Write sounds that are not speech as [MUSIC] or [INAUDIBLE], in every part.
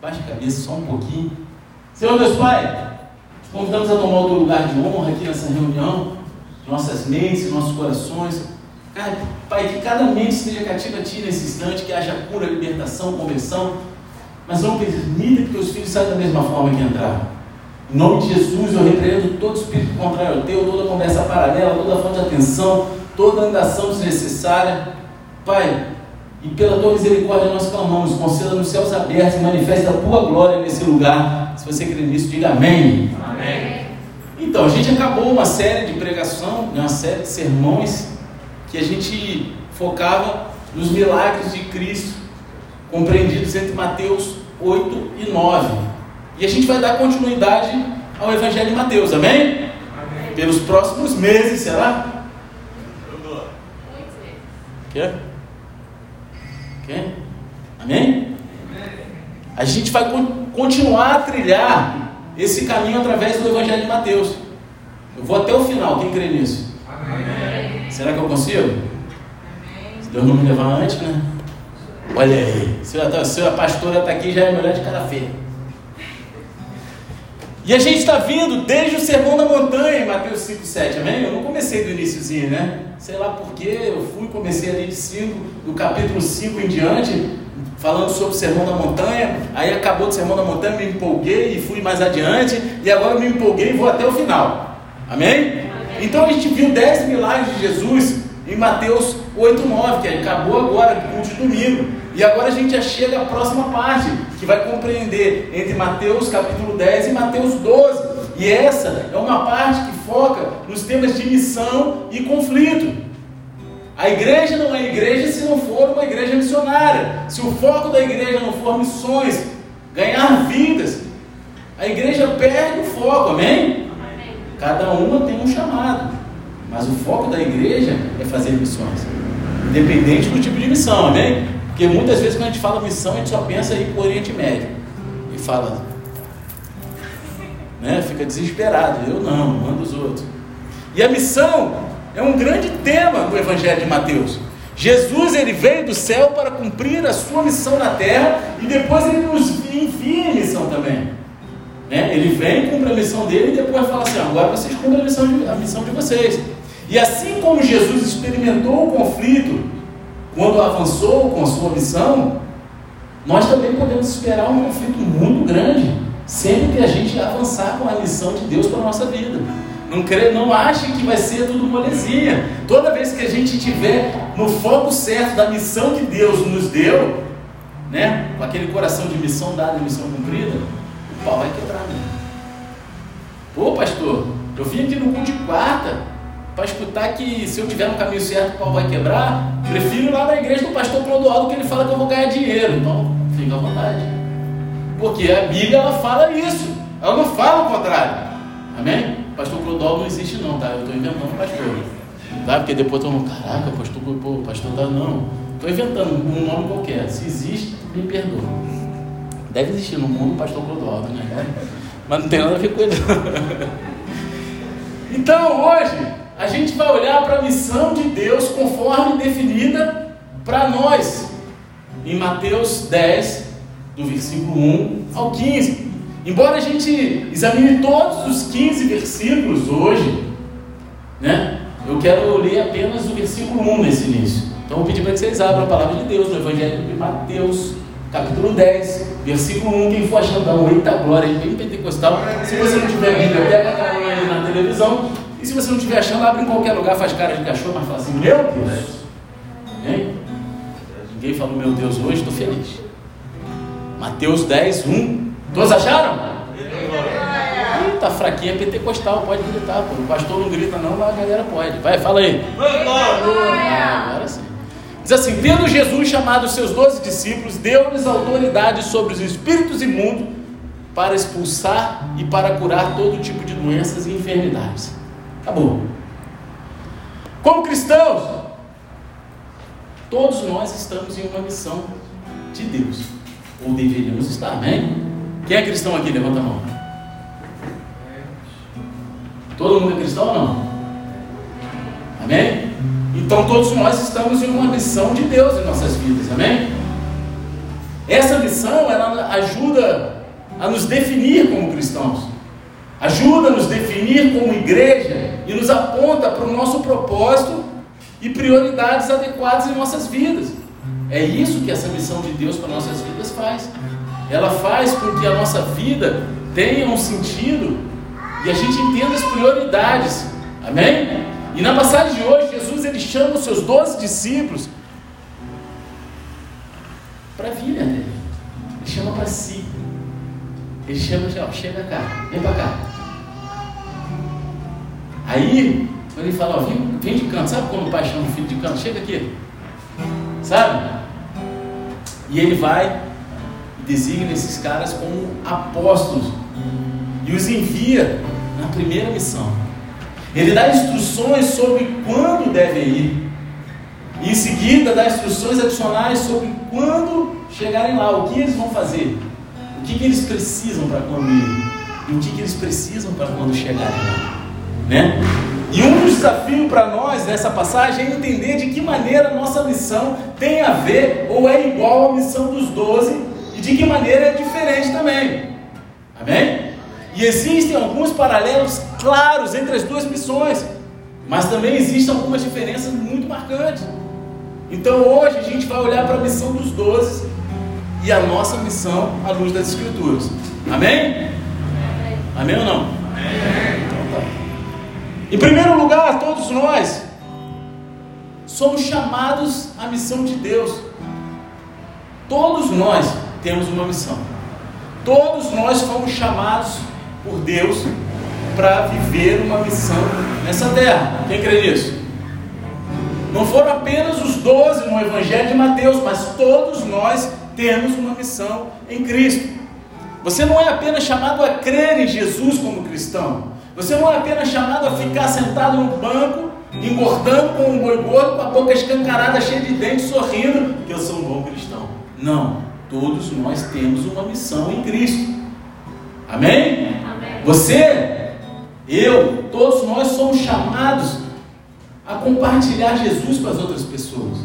Baixa a cabeça só um pouquinho. Senhor Deus Pai, te convidamos a tomar o teu lugar de honra aqui nessa reunião, nossas mentes nossos corações. Pai, que cada mente esteja cativa a Ti nesse instante, que haja cura, libertação, conversão, mas não permita que os filhos saiam da mesma forma que entraram. Em nome de Jesus, eu repreendo todo espírito contrário ao teu, toda conversa paralela, toda falta de atenção, toda andação desnecessária. Pai, e pela tua misericórdia nós clamamos, conceda nos céus abertos e manifesta a tua glória nesse lugar. Se você crê nisso, diga amém. Amém. Então, a gente acabou uma série de pregação, uma série de sermões que a gente focava nos milagres de Cristo, compreendidos entre Mateus 8 e 9. E a gente vai dar continuidade ao Evangelho de Mateus, amém? amém. Pelos próximos meses, será? Quer? Amém? A gente vai continuar a trilhar esse caminho através do Evangelho de Mateus. Eu vou até o final, quem crê nisso? Amém. Será que eu consigo? Amém. Se Deus não me levar antes, né? Olha aí, se a, se a pastora está aqui, já é melhor de cara feia. E a gente está vindo desde o Sermão da Montanha, em Mateus 5, 7, amém? Eu não comecei do iníciozinho, né? Sei lá porquê, eu fui, comecei ali de 5, do capítulo 5 em diante, falando sobre o Sermão da Montanha, aí acabou o Sermão da Montanha, me empolguei e fui mais adiante, e agora me empolguei e vou até o final, amém? Então a gente viu 10 milagres de Jesus em Mateus 8, 9, que acabou agora, culto de domingo. E agora a gente já chega à próxima parte, que vai compreender entre Mateus capítulo 10 e Mateus 12. E essa é uma parte que foca nos temas de missão e conflito. A igreja não é igreja se não for uma igreja missionária. Se o foco da igreja não for missões, ganhar vidas, a igreja perde o foco, amém? amém. Cada uma tem um chamado. Mas o foco da igreja é fazer missões, independente do tipo de missão, amém? Porque muitas vezes quando a gente fala missão, a gente só pensa em para o Oriente Médio e fala, né? Fica desesperado. Eu não, mando os outros. E a missão é um grande tema do Evangelho de Mateus. Jesus ele veio do céu para cumprir a sua missão na terra e depois ele nos envia a missão também. Né? Ele vem, cumpre a missão dele e depois fala assim: agora vocês cumprem a missão de, a missão de vocês. E assim como Jesus experimentou o conflito quando avançou com a sua missão, nós também podemos esperar um conflito muito grande, sempre que a gente avançar com a missão de Deus para a nossa vida. Não, crê, não ache que vai ser tudo molezinha. Toda vez que a gente tiver no foco certo da missão que Deus nos deu, né, com aquele coração de missão dada e missão cumprida, o pau vai quebrar. Né? Pô, pastor, eu vim aqui no culto de quarta, para escutar que se eu tiver no caminho certo o pau vai quebrar, prefiro ir lá na igreja do pastor Clodoaldo que ele fala que eu vou ganhar dinheiro. Então, fica à vontade. Porque a Bíblia ela fala isso. Ela não fala o contrário. Amém? Pastor Clodoaldo não existe não, tá? Eu estou inventando pastor. Tá? Porque depois todo mundo, caraca, pastor, pô, pastor tá não. Estou inventando um nome qualquer. Se existe, me perdoa. Deve existir no mundo pastor Clodoaldo, né? Mas não tem nada a ver com ele. [LAUGHS] então hoje a gente vai olhar para a missão de Deus conforme definida para nós, em Mateus 10, do versículo 1 ao 15. Embora a gente examine todos os 15 versículos hoje, né? Eu quero ler apenas o versículo 1 nesse início. Então eu vou pedir para que vocês abram a palavra de Deus no Evangelho de Mateus, capítulo 10, versículo 1. Quem for achando, eita glória, bem pentecostal. Se você não tiver Bíblia, pega a aí na televisão e se você não estiver achando, abre em qualquer lugar, faz cara de cachorro, mas fala assim, meu Deus. Hein? Ninguém falou meu Deus hoje, estou feliz. Mateus 10, 1. Todos acharam? Tá fraquinha pentecostal, pode gritar. Pô. O pastor não grita não, mas a galera pode. Vai, fala aí. Ah, agora sim. Diz assim: Tendo Jesus chamado seus doze discípulos, deu-lhes autoridade sobre os espíritos imundos para expulsar e para curar todo tipo de doenças e enfermidades. Acabou. Como cristãos, todos nós estamos em uma missão de Deus. Ou deveríamos estar, amém? Quem é cristão aqui? Levanta a mão. Todo mundo é cristão ou não? Amém? Então todos nós estamos em uma missão de Deus em nossas vidas, amém? Essa missão, ela, ajuda a nos definir como cristãos, ajuda a nos definir como igreja e nos aponta para o nosso propósito e prioridades adequadas em nossas vidas. É isso que essa missão de Deus para nossas vidas faz. Ela faz com que a nossa vida tenha um sentido e a gente entenda as prioridades. Amém? E na passagem de hoje, Jesus ele chama os seus doze discípulos para vir até Ele chama para si. Ele chama, ó, chega cá, vem para cá. Aí, ele fala, ó, vem, vem de canto, sabe quando o pai chama o filho de canto? Chega aqui. Sabe? E ele vai e designa esses caras como apóstolos e os envia na primeira missão. Ele dá instruções sobre quando devem ir. E em seguida dá instruções adicionais sobre quando chegarem lá, o que eles vão fazer, o que, que eles precisam para quando e o que, que eles precisam para quando chegarem lá. Né? E um dos desafios para nós nessa passagem é entender de que maneira a nossa missão tem a ver ou é igual à missão dos doze e de que maneira é diferente também. Amém? E existem alguns paralelos claros entre as duas missões, mas também existem algumas diferenças muito marcantes. Então hoje a gente vai olhar para a missão dos doze e a nossa missão à luz das Escrituras. Amém? Amém, Amém ou não? Amém. Em primeiro lugar, todos nós somos chamados à missão de Deus. Todos nós temos uma missão. Todos nós fomos chamados por Deus para viver uma missão nessa terra. Quem crê nisso? Não foram apenas os doze no Evangelho de Mateus, mas todos nós temos uma missão em Cristo. Você não é apenas chamado a crer em Jesus como cristão. Você não é apenas chamado a ficar sentado no banco, engordando com um boi gordo, com a boca escancarada, cheia de dentes, sorrindo, que eu sou um bom cristão. Não. Todos nós temos uma missão em Cristo. Amém? Amém. Você, eu, todos nós somos chamados a compartilhar Jesus com as outras pessoas.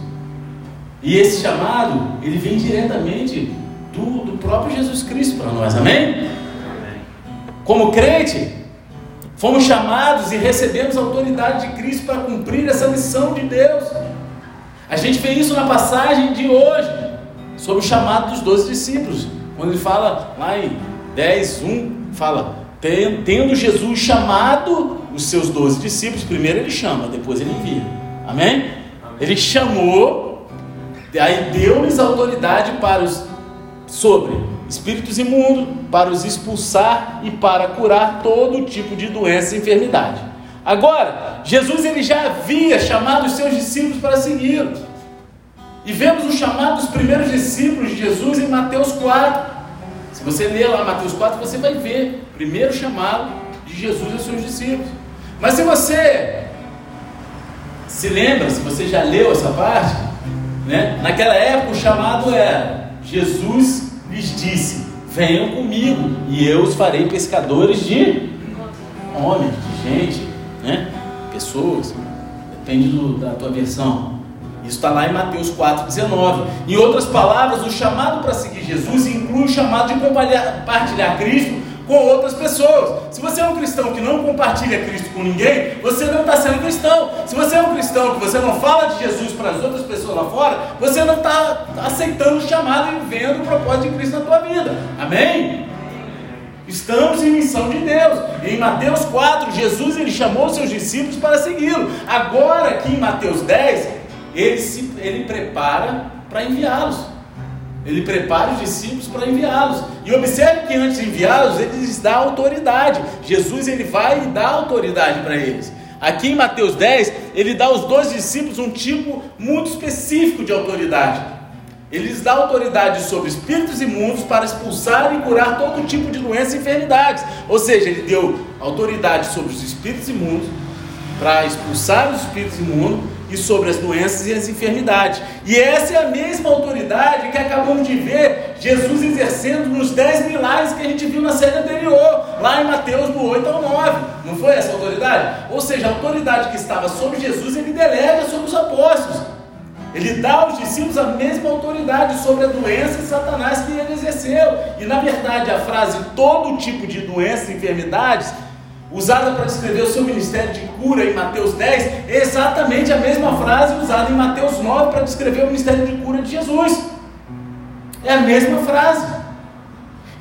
E esse chamado, ele vem diretamente do, do próprio Jesus Cristo para nós. Amém? Amém? Como crente, fomos chamados e recebemos a autoridade de Cristo para cumprir essa missão de Deus. A gente vê isso na passagem de hoje, sobre o chamado dos doze discípulos. Quando ele fala lá em 10, 1, fala: Tendo Jesus chamado os seus doze discípulos, primeiro ele chama, depois ele envia. Amém? Ele chamou, aí deu-lhes autoridade para os sobre espíritos imundos, para os expulsar e para curar todo tipo de doença e enfermidade. Agora, Jesus ele já havia chamado os seus discípulos para segui-lo. E vemos o chamado dos primeiros discípulos de Jesus em Mateus 4. Se você ler lá Mateus 4, você vai ver o primeiro chamado de Jesus aos seus discípulos. Mas se você se lembra, se você já leu essa parte, né? naquela época o chamado era: Jesus lhes disse: Venham comigo e eu os farei pescadores de homens, de gente, né? pessoas, depende do, da tua versão. Isso está lá em Mateus 4,19. Em outras palavras, o chamado para seguir Jesus inclui o chamado de compartilhar Cristo com outras pessoas. Se você é um cristão que não compartilha Cristo com ninguém, você não está sendo cristão. Se você é um cristão que você não fala de Jesus para as outras pessoas lá fora, você não está aceitando o chamado e vivendo o propósito de Cristo na tua vida. Amém? Estamos em missão de Deus. Em Mateus 4, Jesus ele chamou seus discípulos para segui-lo. Agora, aqui em Mateus 10, ele, se, ele prepara para enviá-los. Ele prepara os discípulos para enviá-los. E observe que antes de enviá-los, ele lhes dá autoridade. Jesus ele vai e dá autoridade para eles. Aqui em Mateus 10, ele dá aos dois discípulos um tipo muito específico de autoridade. Ele lhes dá autoridade sobre espíritos imundos para expulsar e curar todo tipo de doenças e enfermidades. Ou seja, ele deu autoridade sobre os espíritos imundos para expulsar os espíritos imundos e sobre as doenças e as enfermidades. E essa é a mesma autoridade que acabamos de ver Jesus exercendo nos dez milagres que a gente viu na série anterior, lá em Mateus do 8 ao 9. Não foi essa autoridade? Ou seja, a autoridade que estava sobre Jesus, ele delega sobre os apóstolos. Ele dá aos discípulos a mesma autoridade sobre a doença e Satanás que ele exerceu. E na verdade, a frase todo tipo de doenças e enfermidades, usada para descrever o seu ministério de cura em Mateus 10, é exatamente a mesma frase usada em Mateus 9 para descrever o ministério de cura de Jesus. É a mesma frase.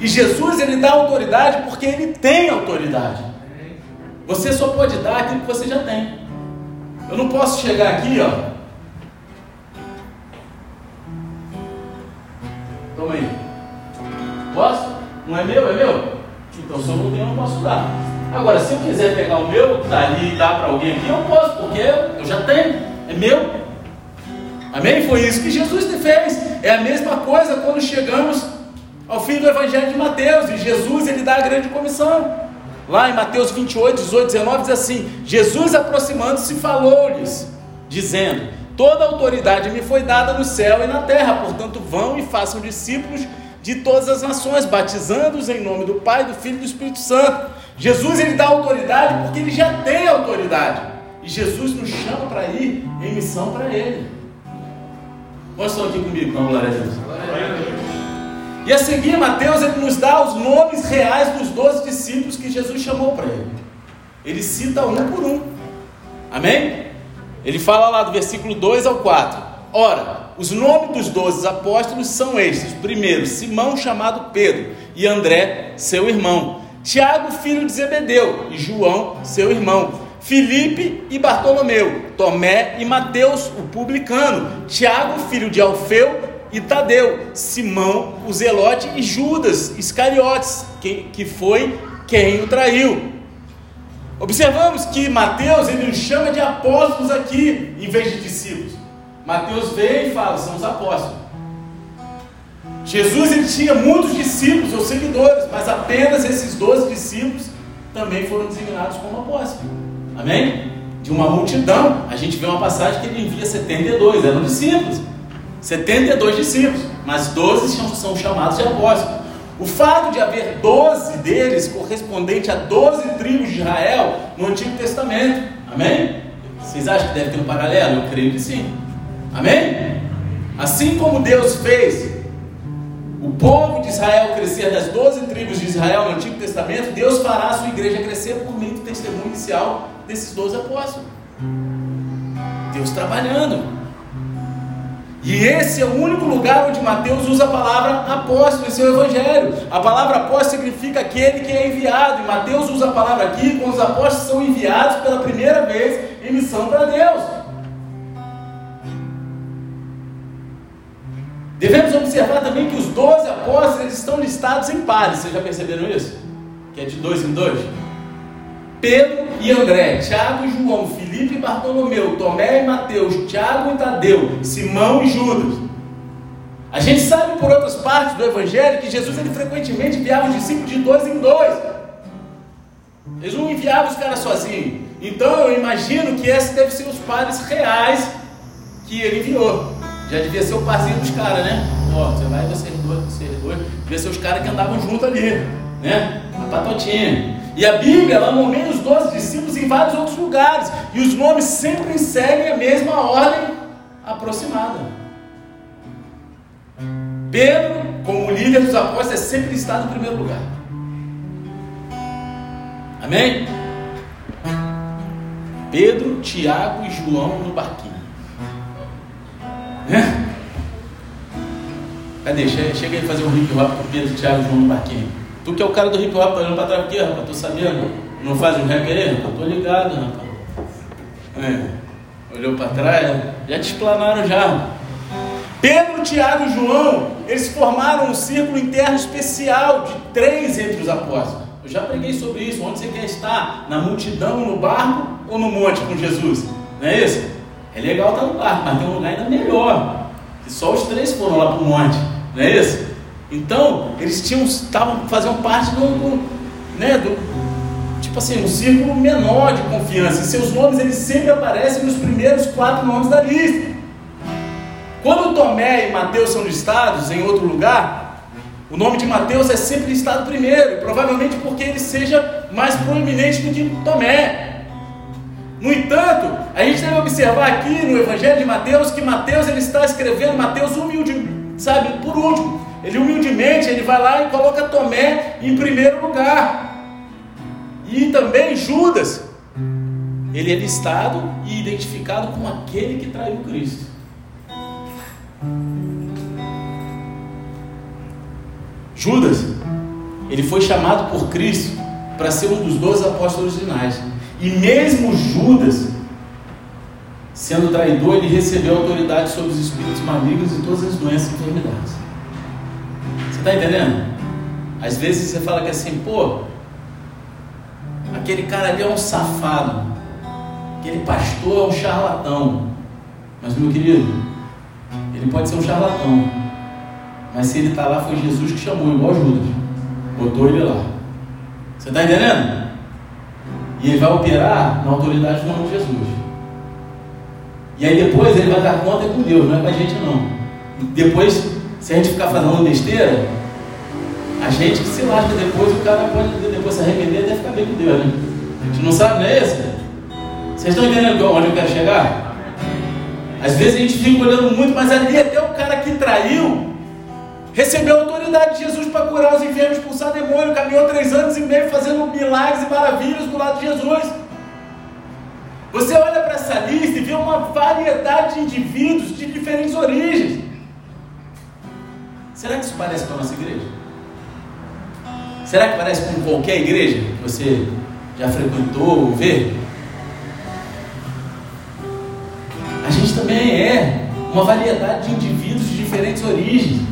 E Jesus ele dá autoridade porque ele tem autoridade. Você só pode dar aquilo que você já tem. Eu não posso chegar aqui, ó. Toma aí. Posso? Não é meu? É meu? Então se eu não tenho, eu não posso dar. Agora, se eu quiser pegar o meu que está ali e dar para alguém aqui, eu posso, porque eu já tenho. É meu. Amém? Foi isso que Jesus fez. É a mesma coisa quando chegamos ao fim do Evangelho de Mateus. E Jesus ele dá a grande comissão. Lá em Mateus 28, 18, 19 diz assim: Jesus aproximando-se falou-lhes, dizendo: Toda autoridade me foi dada no céu e na terra, portanto, vão e façam discípulos de todas as nações, batizando-os em nome do Pai, do Filho e do Espírito Santo. Jesus ele dá autoridade porque ele já tem autoridade. E Jesus nos chama para ir em missão para ele. Quantos estão aqui comigo? Vamos glória a. E a seguir, Mateus ele nos dá os nomes reais dos doze discípulos que Jesus chamou para ele. Ele cita um por um. Amém? Ele fala lá do versículo 2 ao 4. Ora, os nomes dos doze apóstolos são estes: primeiro, Simão, chamado Pedro, e André, seu irmão, Tiago, filho de Zebedeu, e João, seu irmão, Filipe e Bartolomeu, Tomé e Mateus, o publicano, Tiago, filho de Alfeu e Tadeu, Simão, o Zelote e Judas Iscariotes, que, que foi quem o traiu. Observamos que Mateus ele nos chama de apóstolos aqui, em vez de discípulos. Mateus vem e fala, são os apóstolos. Jesus ele tinha muitos discípulos ou seguidores, mas apenas esses doze discípulos também foram designados como apóstolos. Amém? De uma multidão, a gente vê uma passagem que ele envia 72, eram discípulos. 72 discípulos, mas 12 são chamados de apóstolos. O fato de haver 12 deles correspondente a 12 tribos de Israel no Antigo Testamento. Amém? Vocês acham que deve ter um paralelo? Eu creio que sim. Amém? Assim como Deus fez o povo de Israel crescer das 12 tribos de Israel no Antigo Testamento, Deus fará a sua igreja crescer por meio do testemunho inicial desses 12 apóstolos. Deus trabalhando. E esse é o único lugar onde Mateus usa a palavra apóstolo em seu evangelho. A palavra apóstolo significa aquele que é enviado. E Mateus usa a palavra aqui quando os apóstolos são enviados pela primeira vez em missão para Deus. Devemos observar também que os 12 apóstolos estão listados em pares. Vocês já perceberam isso? Que é de dois em dois? Pedro e André, Tiago e João, Filipe e Bartolomeu, Tomé e Mateus, Tiago e Tadeu, Simão e Judas. A gente sabe por outras partes do Evangelho que Jesus ele frequentemente enviava os discípulos de dois em dois. Eles não enviavam os caras sozinhos. Então eu imagino que esses devem ser os pares reais que ele enviou. Já devia ser o parzinho dos caras, né? Ó, você vai, vocês dois, vocês dois. Devia ser os caras que andavam junto ali, né? A patotinha. E a Bíblia ela nomeia os doze discípulos em vários outros lugares. E os nomes sempre seguem a mesma ordem aproximada. Pedro, como líder dos apóstolos, é sempre listado em primeiro lugar. Amém? Pedro, Tiago e João no barquinho. Né? Cadê? Chega, aí fazer um hip hop com Pedro, Tiago e João no barquinho. Tu que é o cara do hip hop, olhando pra trás quê, rapaz? Tô sabendo? Não faz um rap aí, rapaz? Tô ligado, rapaz. É. Olhou pra trás, já te explanaram já. Pedro, Tiago e João, eles formaram um círculo interno especial de três entre os apóstolos. Eu já preguei sobre isso. Onde você quer estar? Na multidão, no barco ou no monte com Jesus? Não é isso? É legal estar no barco, mas tem um lugar ainda melhor. Que só os três foram lá para o monte. Não é isso? Então, eles tinham, estavam, faziam parte do, do, né, do, tipo assim, um círculo menor de confiança. E seus nomes, eles sempre aparecem nos primeiros quatro nomes da lista. Quando Tomé e Mateus são listados em outro lugar, o nome de Mateus é sempre listado primeiro, provavelmente porque ele seja mais proeminente do que Tomé. No entanto, a gente deve observar aqui no Evangelho de Mateus que Mateus ele está escrevendo, Mateus humilde, sabe, por último, ele humildemente ele vai lá e coloca Tomé em primeiro lugar. E também Judas, ele é listado e identificado como aquele que traiu Cristo. Judas, ele foi chamado por Cristo para ser um dos doze apóstolos finais. E mesmo Judas, sendo traidor, ele recebeu autoridade sobre os espíritos malignos e todas as doenças e enfermidades. Você está entendendo? Às vezes você fala que assim, pô, aquele cara ali é um safado, aquele pastor é um charlatão. Mas meu querido, ele pode ser um charlatão, mas se ele está lá, foi Jesus que chamou, igual Judas, botou ele lá. Você está entendendo? E ele vai operar na autoridade do nome de Jesus. E aí depois ele vai dar conta com Deus, não é com a gente não. Depois, se a gente ficar falando besteira, a gente que se lasca depois, o cara pode depois se arrepender e até ficar bem com Deus, né? A gente não sabe, não é isso? Vocês estão entendendo onde eu quero chegar? Às vezes a gente fica olhando muito, mas ali até o cara que traiu recebeu a autoridade de Jesus para curar os enfermos, expulsar demônio, caminhou três anos e meio fazendo milagres e maravilhas do lado de Jesus. Você olha para essa lista e vê uma variedade de indivíduos de diferentes origens. Será que isso parece com a nossa igreja? Será que parece com qualquer igreja que você já frequentou ou vê? A gente também é uma variedade de indivíduos de diferentes origens.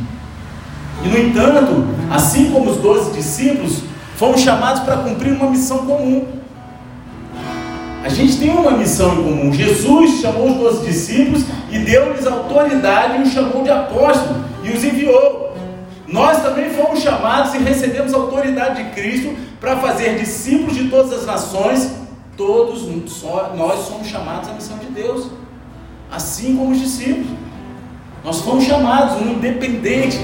E no entanto, assim como os doze discípulos, fomos chamados para cumprir uma missão comum. A gente tem uma missão em comum. Jesus chamou os doze discípulos e deu-lhes autoridade e os chamou de apóstolos e os enviou. Nós também fomos chamados e recebemos a autoridade de Cristo para fazer discípulos de todas as nações. Todos nós somos chamados à missão de Deus, assim como os discípulos. Nós fomos chamados, um independente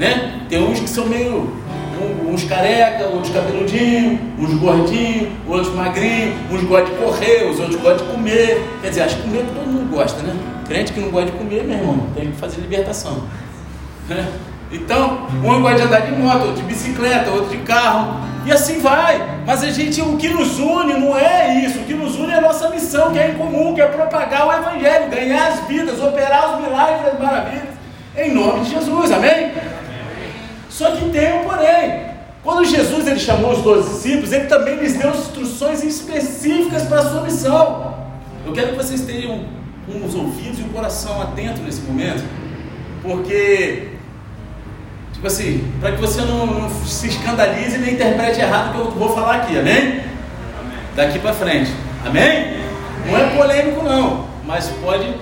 né? Tem uns que são meio uns careca, outros cabeludinhos, uns gordinhos, outros magrinhos, uns gostam de correr, os outros gostam de comer. Quer dizer, acho que comer todo mundo gosta, né? Crente que não gosta de comer, meu irmão, tem que fazer libertação. Né? Então, um gosta de andar de moto, outro de bicicleta, outro de carro, e assim vai. Mas a gente, o que nos une não é isso, o que nos une é a nossa missão, que é em comum, que é propagar o Evangelho, ganhar as vidas, operar os milagres e as maravilhas, em nome de Jesus, amém? Só que tem um porém. Quando Jesus ele chamou os dois discípulos, ele também lhes deu instruções específicas para a sua missão. Eu quero que vocês tenham os ouvidos e o coração atento nesse momento, porque, tipo assim, para que você não, não, se escandalize nem interprete errado o que eu vou falar aqui, amém? amém. Daqui para frente, amém? Não é polêmico não, mas pode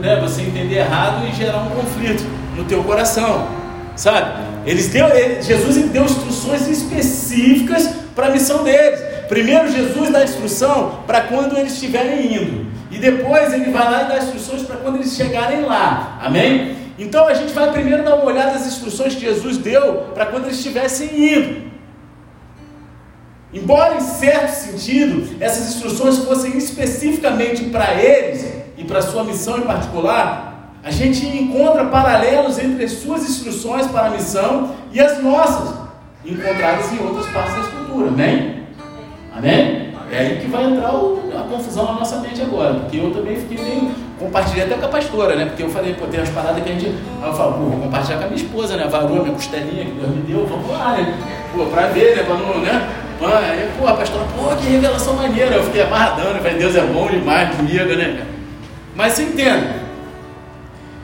né, você entender errado e gerar um conflito no teu coração. Sabe? Eles deu, ele, Jesus deu instruções específicas para a missão deles. Primeiro, Jesus dá instrução para quando eles estiverem indo. E depois ele vai lá e dá instruções para quando eles chegarem lá. Amém? Então a gente vai primeiro dar uma olhada nas instruções que Jesus deu para quando eles estivessem indo. Embora em certo sentido essas instruções fossem especificamente para eles e para sua missão em particular, a gente encontra paralelos entre as suas instruções para a missão e as nossas, encontradas em outras partes da escultura. Amém? Amém? É aí que vai entrar o, a confusão na nossa mente agora, porque eu também fiquei meio. Compartilhei até com a pastora, né? Porque eu falei, pô, tem umas paradas que a gente. Aí eu falo, pô, vou compartilhar com a minha esposa, né? A varoa, minha costelinha que Deus me deu, vamos lá, né? Pô, pra ver, né? Pra não, né? Aí, pô, a pastora, pô, que revelação maneira. Eu fiquei amarradando, falei, Deus é bom demais comigo, né? Mas você entende?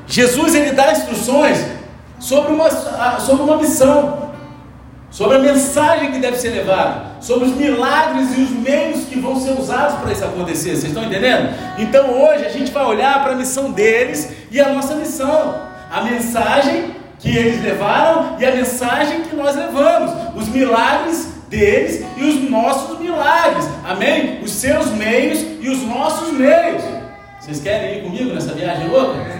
Jesus ele dá instruções sobre uma, sobre uma missão, sobre a mensagem que deve ser levada, sobre os milagres e os meios que vão ser usados para isso acontecer. Vocês estão entendendo? Então hoje a gente vai olhar para a missão deles e a nossa missão, a mensagem que eles levaram e a mensagem que nós levamos, os milagres deles e os nossos milagres, amém? Os seus meios e os nossos meios. Vocês querem ir comigo nessa viagem louca?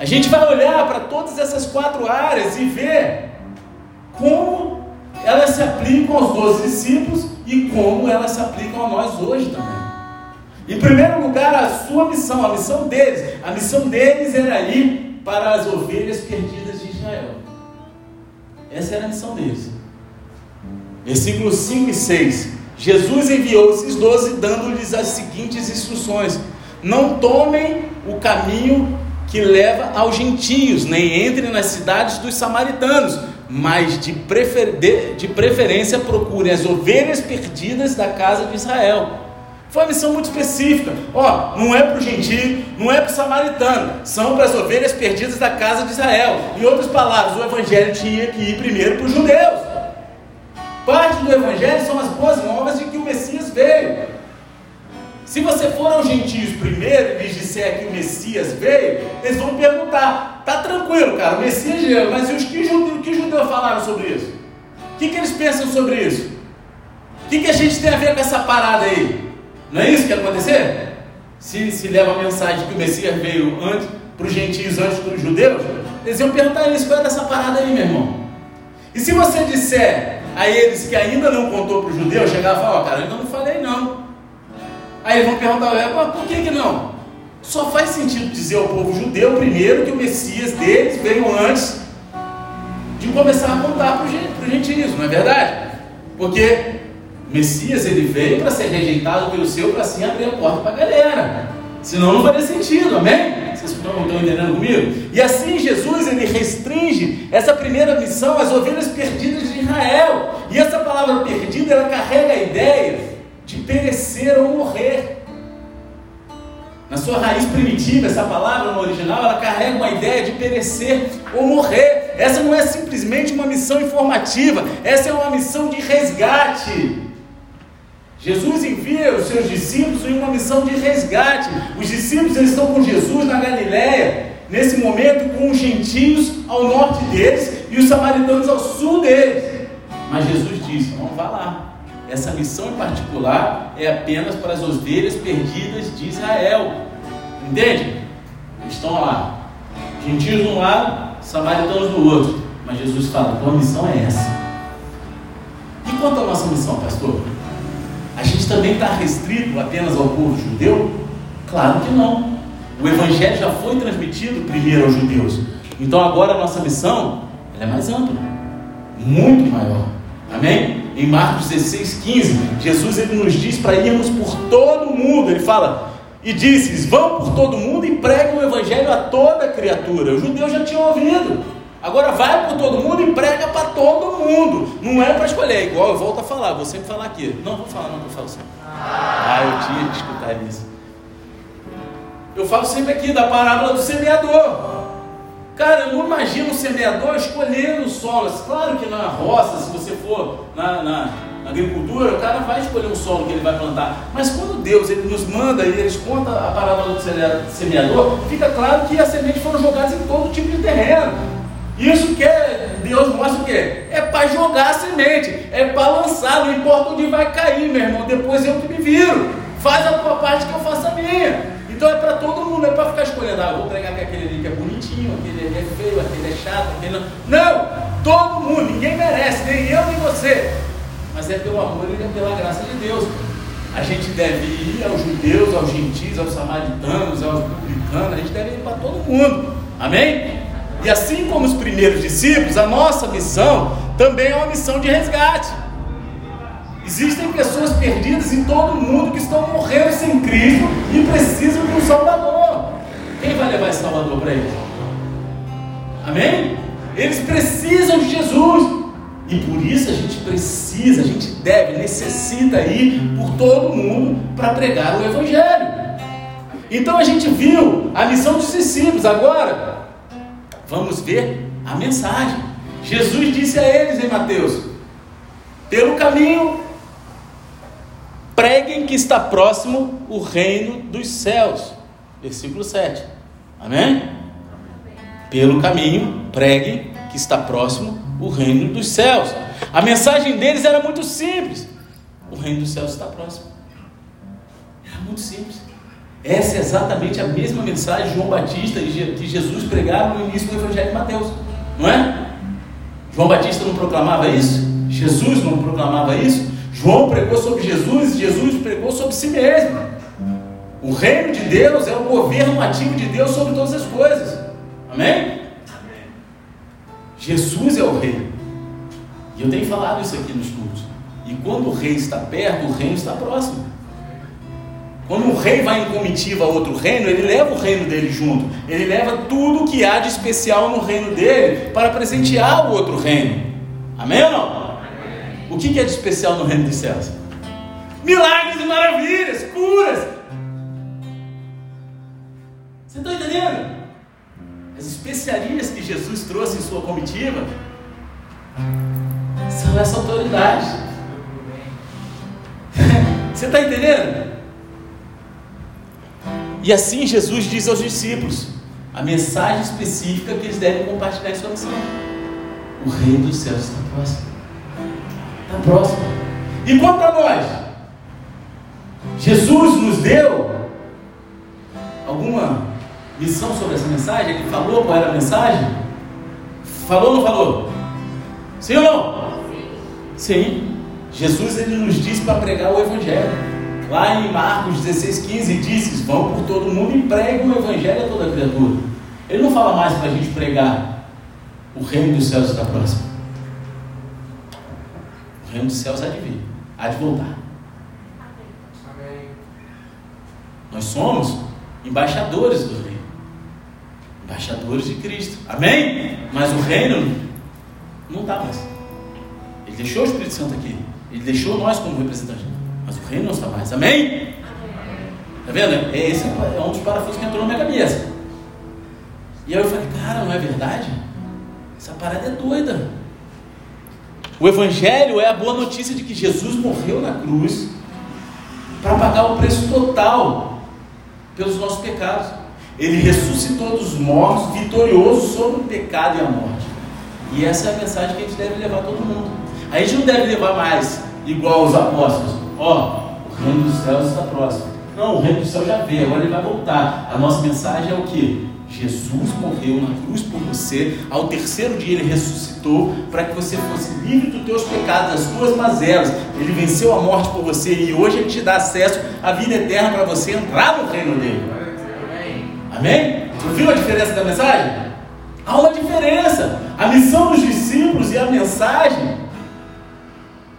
A gente vai olhar para todas essas quatro áreas e ver como elas se aplicam aos doze discípulos e como elas se aplicam a nós hoje também. Em primeiro lugar, a sua missão, a missão deles. A missão deles era ir para as ovelhas perdidas de Israel. Essa era a missão deles. Versículos 5 e 6. Jesus enviou esses doze, dando-lhes as seguintes instruções: Não tomem o caminho que leva aos gentios, nem entrem nas cidades dos samaritanos, mas de, prefer... de preferência procurem as ovelhas perdidas da casa de Israel. Foi uma missão muito específica. Ó, não é para o gentio, não é para o samaritano, são para as ovelhas perdidas da casa de Israel. Em outras palavras, o evangelho tinha que ir primeiro para os judeus. Parte do evangelho são as boas novas de que o Messias veio. Se você for aos gentios primeiro e lhes disser que o Messias veio, eles vão perguntar: tá tranquilo, cara, o Messias veio, mas e os que judeus, que judeus falaram sobre isso? O que, que eles pensam sobre isso? O que, que a gente tem a ver com essa parada aí? Não é isso que ia acontecer? Se, se leva a mensagem que o Messias veio antes para os gentios antes dos judeus, eles iam perguntar isso, qual é dessa parada aí, meu irmão? E se você disser a eles que ainda não contou para os judeus, chegar e falar, oh, cara, ainda não falei não. Aí eles vão perguntar, mas por que, que não? Só faz sentido dizer ao povo judeu primeiro que o Messias deles veio antes de começar a contar para os gentios, não é verdade? Porque o Messias ele veio para ser rejeitado pelo seu para assim abrir a porta para a galera. Senão não faria sentido, amém? Vocês estão, estão entendendo comigo? E assim Jesus ele restringe essa primeira missão às ovelhas perdidas de Israel. E essa palavra perdida ela carrega a ideia de perecer ou morrer. Na sua raiz primitiva, essa palavra no original, ela carrega uma ideia de perecer ou morrer. Essa não é simplesmente uma missão informativa, essa é uma missão de resgate. Jesus envia os seus discípulos em uma missão de resgate. Os discípulos eles estão com Jesus na Galiléia, nesse momento com os gentios ao norte deles e os samaritanos ao sul deles. Mas Jesus disse: não vá lá. Essa missão em particular é apenas para as ovelhas perdidas de Israel. Entende? Estão lá. Gentios de um lado, samaritanos do outro. Mas Jesus fala: tua missão é essa. E quanto à nossa missão, pastor? A gente também está restrito apenas ao povo judeu? Claro que não. O evangelho já foi transmitido primeiro aos judeus. Então agora a nossa missão é mais ampla, muito maior. Amém? Em Marcos 16, 15, Jesus ele nos diz para irmos por todo o mundo. Ele fala, e disse: vão por todo o mundo e preguem o evangelho a toda criatura. Os judeus já tinham ouvido. Agora vai por todo mundo e prega para todo mundo. Não é para escolher, é igual eu volto a falar, vou sempre falar aqui. Não vou falar, não, vou falar sempre. Ah, eu tinha que escutar isso. Eu falo sempre aqui da parábola do semeador. Cara, eu não imagino um semeador escolhendo o solo. Claro que na roça, se você for na, na, na, agricultura, o cara vai escolher o solo que ele vai plantar. Mas quando Deus ele nos manda e eles contam a parábola do semeador, fica claro que as sementes foram jogadas em todo tipo de terreno. Isso que é, Deus mostra o quê? É para jogar a semente, é para lançar, não importa onde vai cair, meu irmão, depois eu que me viro. Faz a tua parte que eu faço a minha. Então é para todo mundo, não é para ficar escolhendo, ah, vou pregar que aquele ali que é bonitinho, aquele ali é feio, aquele é chato, aquele não. Não! Todo mundo, ninguém merece, nem eu nem você. Mas é pelo amor e é pela graça de Deus. A gente deve ir aos judeus, aos gentios, aos samaritanos, aos publicanos, a gente deve ir para todo mundo. Amém? E assim como os primeiros discípulos, a nossa missão também é uma missão de resgate. Existem pessoas perdidas em todo o mundo que estão morrendo sem Cristo e precisam de um Salvador. Quem vai levar esse Salvador para eles? Amém? Eles precisam de Jesus. E por isso a gente precisa, a gente deve, necessita ir por todo mundo para pregar o Evangelho. Então a gente viu a missão dos discípulos. Agora, Vamos ver a mensagem. Jesus disse a eles em Mateus: pelo caminho, preguem que está próximo o reino dos céus. Versículo 7. Amém? Pelo caminho, preguem que está próximo o reino dos céus. A mensagem deles era muito simples: o reino dos céus está próximo. Era muito simples. Essa é exatamente a mesma mensagem João Batista e Jesus pregaram no início do Evangelho de Mateus, não é? João Batista não proclamava isso? Jesus não proclamava isso? João pregou sobre Jesus, Jesus pregou sobre si mesmo. O reino de Deus é o governo ativo de Deus sobre todas as coisas. Amém? Jesus é o rei. E eu tenho falado isso aqui nos cultos. E quando o rei está perto, o reino está próximo. Quando um rei vai em comitiva a outro reino, ele leva o reino dele junto. Ele leva tudo o que há de especial no reino dele para presentear o outro reino. Amém ou não? O que é de especial no reino dos céus? Milagres e maravilhas, curas. Você está entendendo? As especiarias que Jesus trouxe em sua comitiva são essa autoridade. [LAUGHS] Você está entendendo? E assim Jesus diz aos discípulos a mensagem específica que eles devem compartilhar em sua missão. O reino dos céus está próximo. Está próximo. E quanto a nós? Jesus nos deu alguma missão sobre essa mensagem? Ele falou qual era a mensagem? Falou ou não falou? Sim ou não? Sim. Jesus ele nos disse para pregar o Evangelho. Lá em Marcos 16, 15, disse: Vão por todo mundo e preguem o Evangelho a toda criatura. Ele não fala mais para a gente pregar: O reino dos céus está próximo. O reino dos céus há de vir, há de voltar. Amém. Nós somos embaixadores do reino, embaixadores de Cristo. Amém? Mas o reino não está mais. Ele deixou o Espírito Santo aqui. Ele deixou nós como representantes. Mas o reino não está mais. Amém? Está vendo? Esse é um dos parafusos que entrou na minha cabeça. E aí eu falei, cara, não é verdade? Essa parada é doida. O Evangelho é a boa notícia de que Jesus morreu na cruz para pagar o preço total pelos nossos pecados. Ele ressuscitou dos mortos, vitorioso sobre o pecado e a morte. E essa é a mensagem que a gente deve levar a todo mundo. A gente não deve levar mais igual os apóstolos. Ó, o reino dos céus está próximo. Não, o reino dos céus já veio, agora ele vai voltar. A nossa mensagem é o que? Jesus morreu na cruz por você, ao terceiro dia ele ressuscitou para que você fosse livre dos teus pecados, das tuas mazelas. Ele venceu a morte por você e hoje ele te dá acesso à vida eterna para você entrar no reino dele. Amém? Tu viu a diferença da mensagem? Há uma diferença. A missão dos discípulos e a mensagem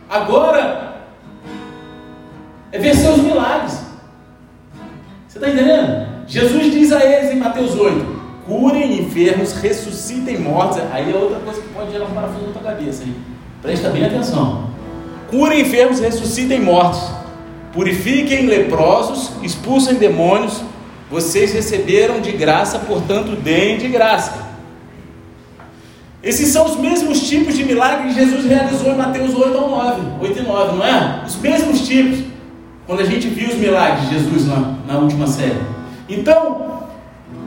agora é vencer os milagres. Você está entendendo? Jesus diz a eles em Mateus 8: curem enfermos, ressuscitem mortos. Aí é outra coisa que pode gerar um parafuso na tua cabeça. Hein? Presta bem atenção. Curem enfermos, ressuscitem mortos. Purifiquem leprosos, expulsem demônios. Vocês receberam de graça, portanto, deem de graça. Esses são os mesmos tipos de milagres que Jesus realizou em Mateus 8 ao 9, 8 e 9, não é? Os mesmos tipos. Quando a gente viu os milagres de Jesus na, na última série. Então,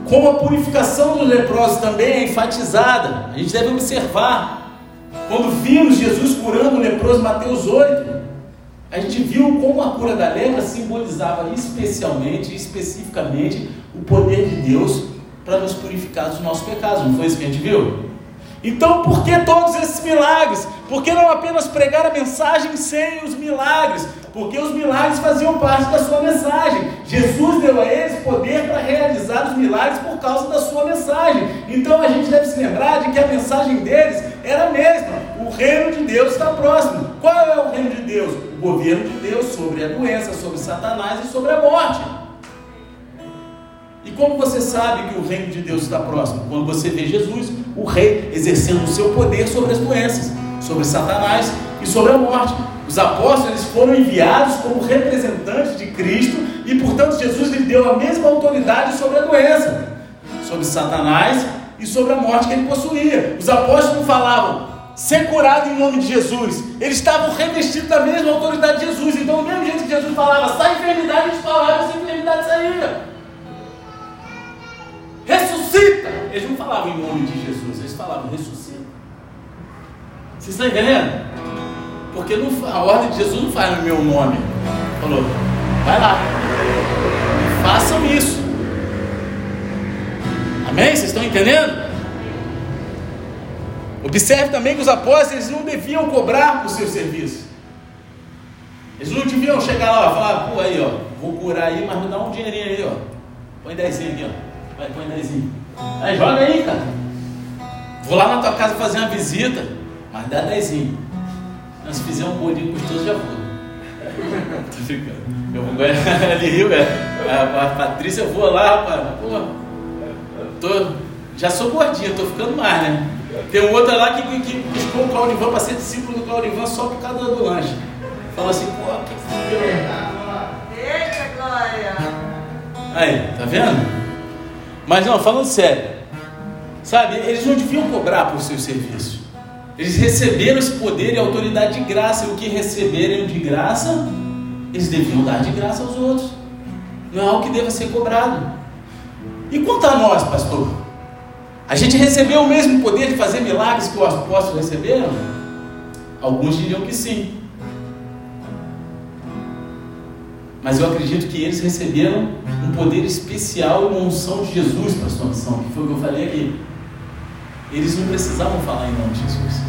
como a purificação dos leprosos também é enfatizada, a gente deve observar. Quando vimos Jesus curando o leproso, Mateus 8, a gente viu como a cura da lepra simbolizava especialmente, especificamente, o poder de Deus para nos purificar dos nossos pecados. Não foi isso que a gente viu? Então, por que todos esses milagres? Por que não apenas pregar a mensagem sem os milagres? Porque os milagres faziam parte da sua mensagem. Jesus deu a eles poder para realizar os milagres por causa da sua mensagem. Então a gente deve se lembrar de que a mensagem deles era a mesma. O reino de Deus está próximo. Qual é o reino de Deus? O governo de Deus sobre a doença, sobre Satanás e sobre a morte. E como você sabe que o reino de Deus está próximo? Quando você vê Jesus, o rei, exercendo o seu poder sobre as doenças, sobre Satanás e sobre a morte. Os apóstolos foram enviados como representantes de Cristo e, portanto, Jesus lhe deu a mesma autoridade sobre a doença, sobre Satanás e sobre a morte que ele possuía. Os apóstolos falavam ser curado em nome de Jesus, eles estavam revestidos da mesma autoridade de Jesus. Então, do mesmo jeito que Jesus falava, sai enfermidade, eles falavam, essa enfermidade saía ressuscita. Eles não falavam em nome de Jesus, eles falavam ressuscita. Vocês estão entendendo? Porque não, a ordem de Jesus não faz no meu nome. Falou, vai lá, façam isso. Amém? Vocês estão entendendo? Observe também que os apóstolos não deviam cobrar por seu serviço. Eles não deviam chegar lá e falar, pô, aí, ó, vou curar aí, mas me dá um dinheirinho aí, ó. Põe dezinho aqui, ó. Vai, põe dezinho. Aí, joga aí, cara. Vou lá na tua casa fazer uma visita, mas dá dezinho. Se fizer um bolinho gostoso, já vou. [LAUGHS] Tô ficando. Eu vou ganhar. [LAUGHS] Ele riu, velho. A, Patrícia, eu vou lá, rapaz. Pô, tô, já sou gordinha, tô ficando mais, né? Tem um outro lá que, que, que buscou o Claudivan para ser discípulo do Claudivan só por causa do lanche. Fala assim, pô, que fudeu. Eita, glória! Aí, tá vendo? Mas não, falando sério. Sabe, eles não deviam cobrar por seu serviço. Eles receberam esse poder e autoridade de graça. E o que receberam de graça, eles deviam dar de graça aos outros. Não é algo que deva ser cobrado. E quanto a nós, pastor? A gente recebeu o mesmo poder de fazer milagres que os apóstolos receberam? Alguns diriam que sim. Mas eu acredito que eles receberam um poder especial e uma unção de Jesus para a sua missão, que foi o que eu falei aqui. Eles não precisavam falar em nome de Jesus.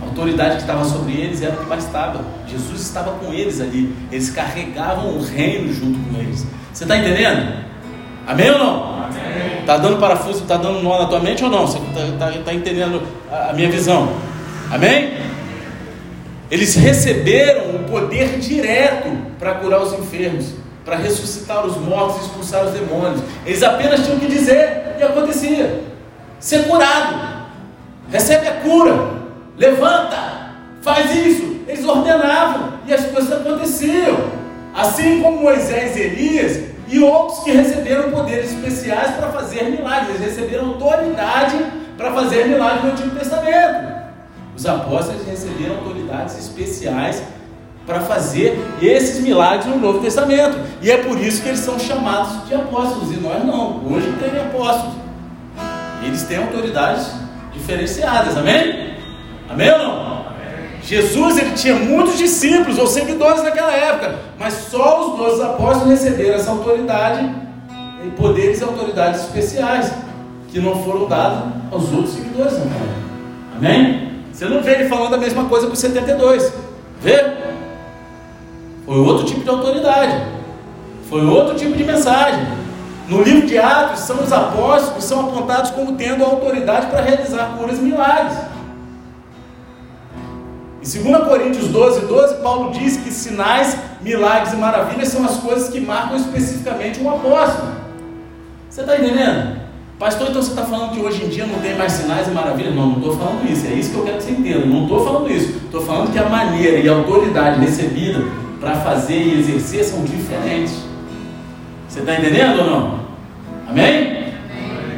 A autoridade que estava sobre eles era o que bastava. Jesus estava com eles ali. Eles carregavam o reino junto com eles. Você está entendendo? Amém ou não? Amém. Está dando parafuso, está dando nó na tua mente ou não? Você está tá, tá entendendo a, a minha visão? Amém? Eles receberam o poder direto para curar os enfermos, para ressuscitar os mortos e expulsar os demônios. Eles apenas tinham que dizer e acontecia. Ser curado. Recebe a cura. Levanta. Faz isso. Eles ordenavam e as coisas aconteciam. Assim como Moisés e Elias e outros que receberam poderes especiais para fazer milagres. Eles receberam autoridade para fazer milagres no Antigo Testamento. Os apóstolos receberam autoridades especiais para fazer esses milagres no Novo Testamento. E é por isso que eles são chamados de apóstolos e nós não. Hoje tem apóstolos. Eles têm autoridades diferenciadas. Amém? Amém ou não? Amém. Jesus ele tinha muitos discípulos ou seguidores naquela época, mas só os doze apóstolos receberam essa autoridade, poderes e autoridades especiais que não foram dados aos outros seguidores. Amém? Você não vê ele falando a mesma coisa para os 72. Vê? Foi outro tipo de autoridade. Foi outro tipo de mensagem. No livro de Atos, são os apóstolos que são apontados como tendo autoridade para realizar curas e milagres. Em 2 Coríntios 12, 12, Paulo diz que sinais, milagres e maravilhas são as coisas que marcam especificamente um apóstolo. Você está entendendo? Pastor, então você está falando que hoje em dia não tem mais sinais e maravilhas? Não, não estou falando isso. É isso que eu quero que você entenda. Não estou falando isso. Estou falando que a maneira e a autoridade recebida para fazer e exercer são diferentes. Você está entendendo ou não? Amém?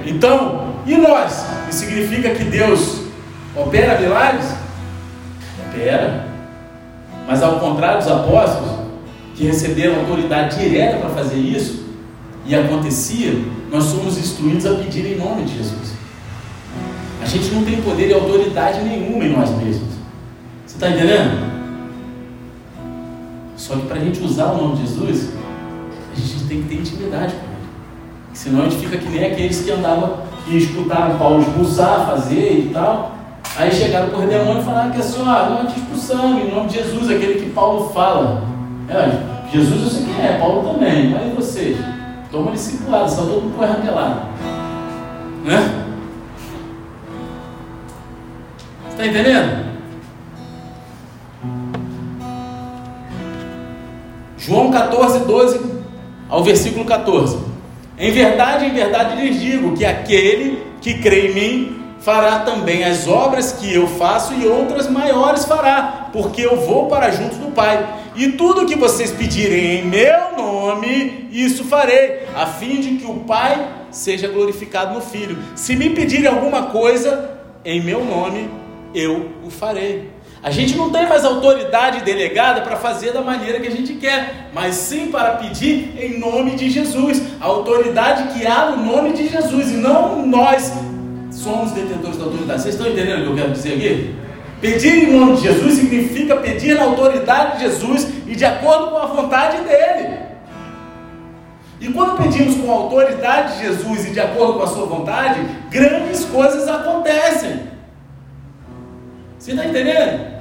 Então, e nós? Isso significa que Deus opera milagres? Opera. Mas ao contrário dos apóstolos, que receberam autoridade direta para fazer isso, e acontecia, nós somos instruídos a pedir em nome de Jesus. A gente não tem poder e autoridade nenhuma em nós mesmos. Você está entendendo? Só que para a gente usar o nome de Jesus, a gente tem que ter intimidade com ele. Senão a gente fica que nem aqueles que andavam e escutaram Paulo expulsar, fazer e tal. Aí chegaram por demônio e falaram que assim, ah, nós te expulsamos em nome de Jesus, aquele que Paulo fala. É, Jesus eu sei quem é, Paulo também, mas e vocês? Toma discipulado, só todo mundo corre pelado. Né? Está entendendo? João 14, 12 ao versículo 14. Em verdade, em verdade lhes digo que aquele que crê em mim fará também as obras que eu faço e outras maiores fará, porque eu vou para junto do Pai. E tudo que vocês pedirem em meu nome, isso farei, a fim de que o Pai seja glorificado no Filho. Se me pedirem alguma coisa em meu nome, eu o farei. A gente não tem mais autoridade delegada para fazer da maneira que a gente quer, mas sim para pedir em nome de Jesus. A autoridade que há no nome de Jesus, e não nós somos detentores da autoridade. Vocês estão entendendo o que eu quero dizer aqui? Pedir em nome de Jesus significa pedir na autoridade de Jesus e de acordo com a vontade dele. E quando pedimos com a autoridade de Jesus e de acordo com a sua vontade, grandes coisas acontecem. Você está entendendo?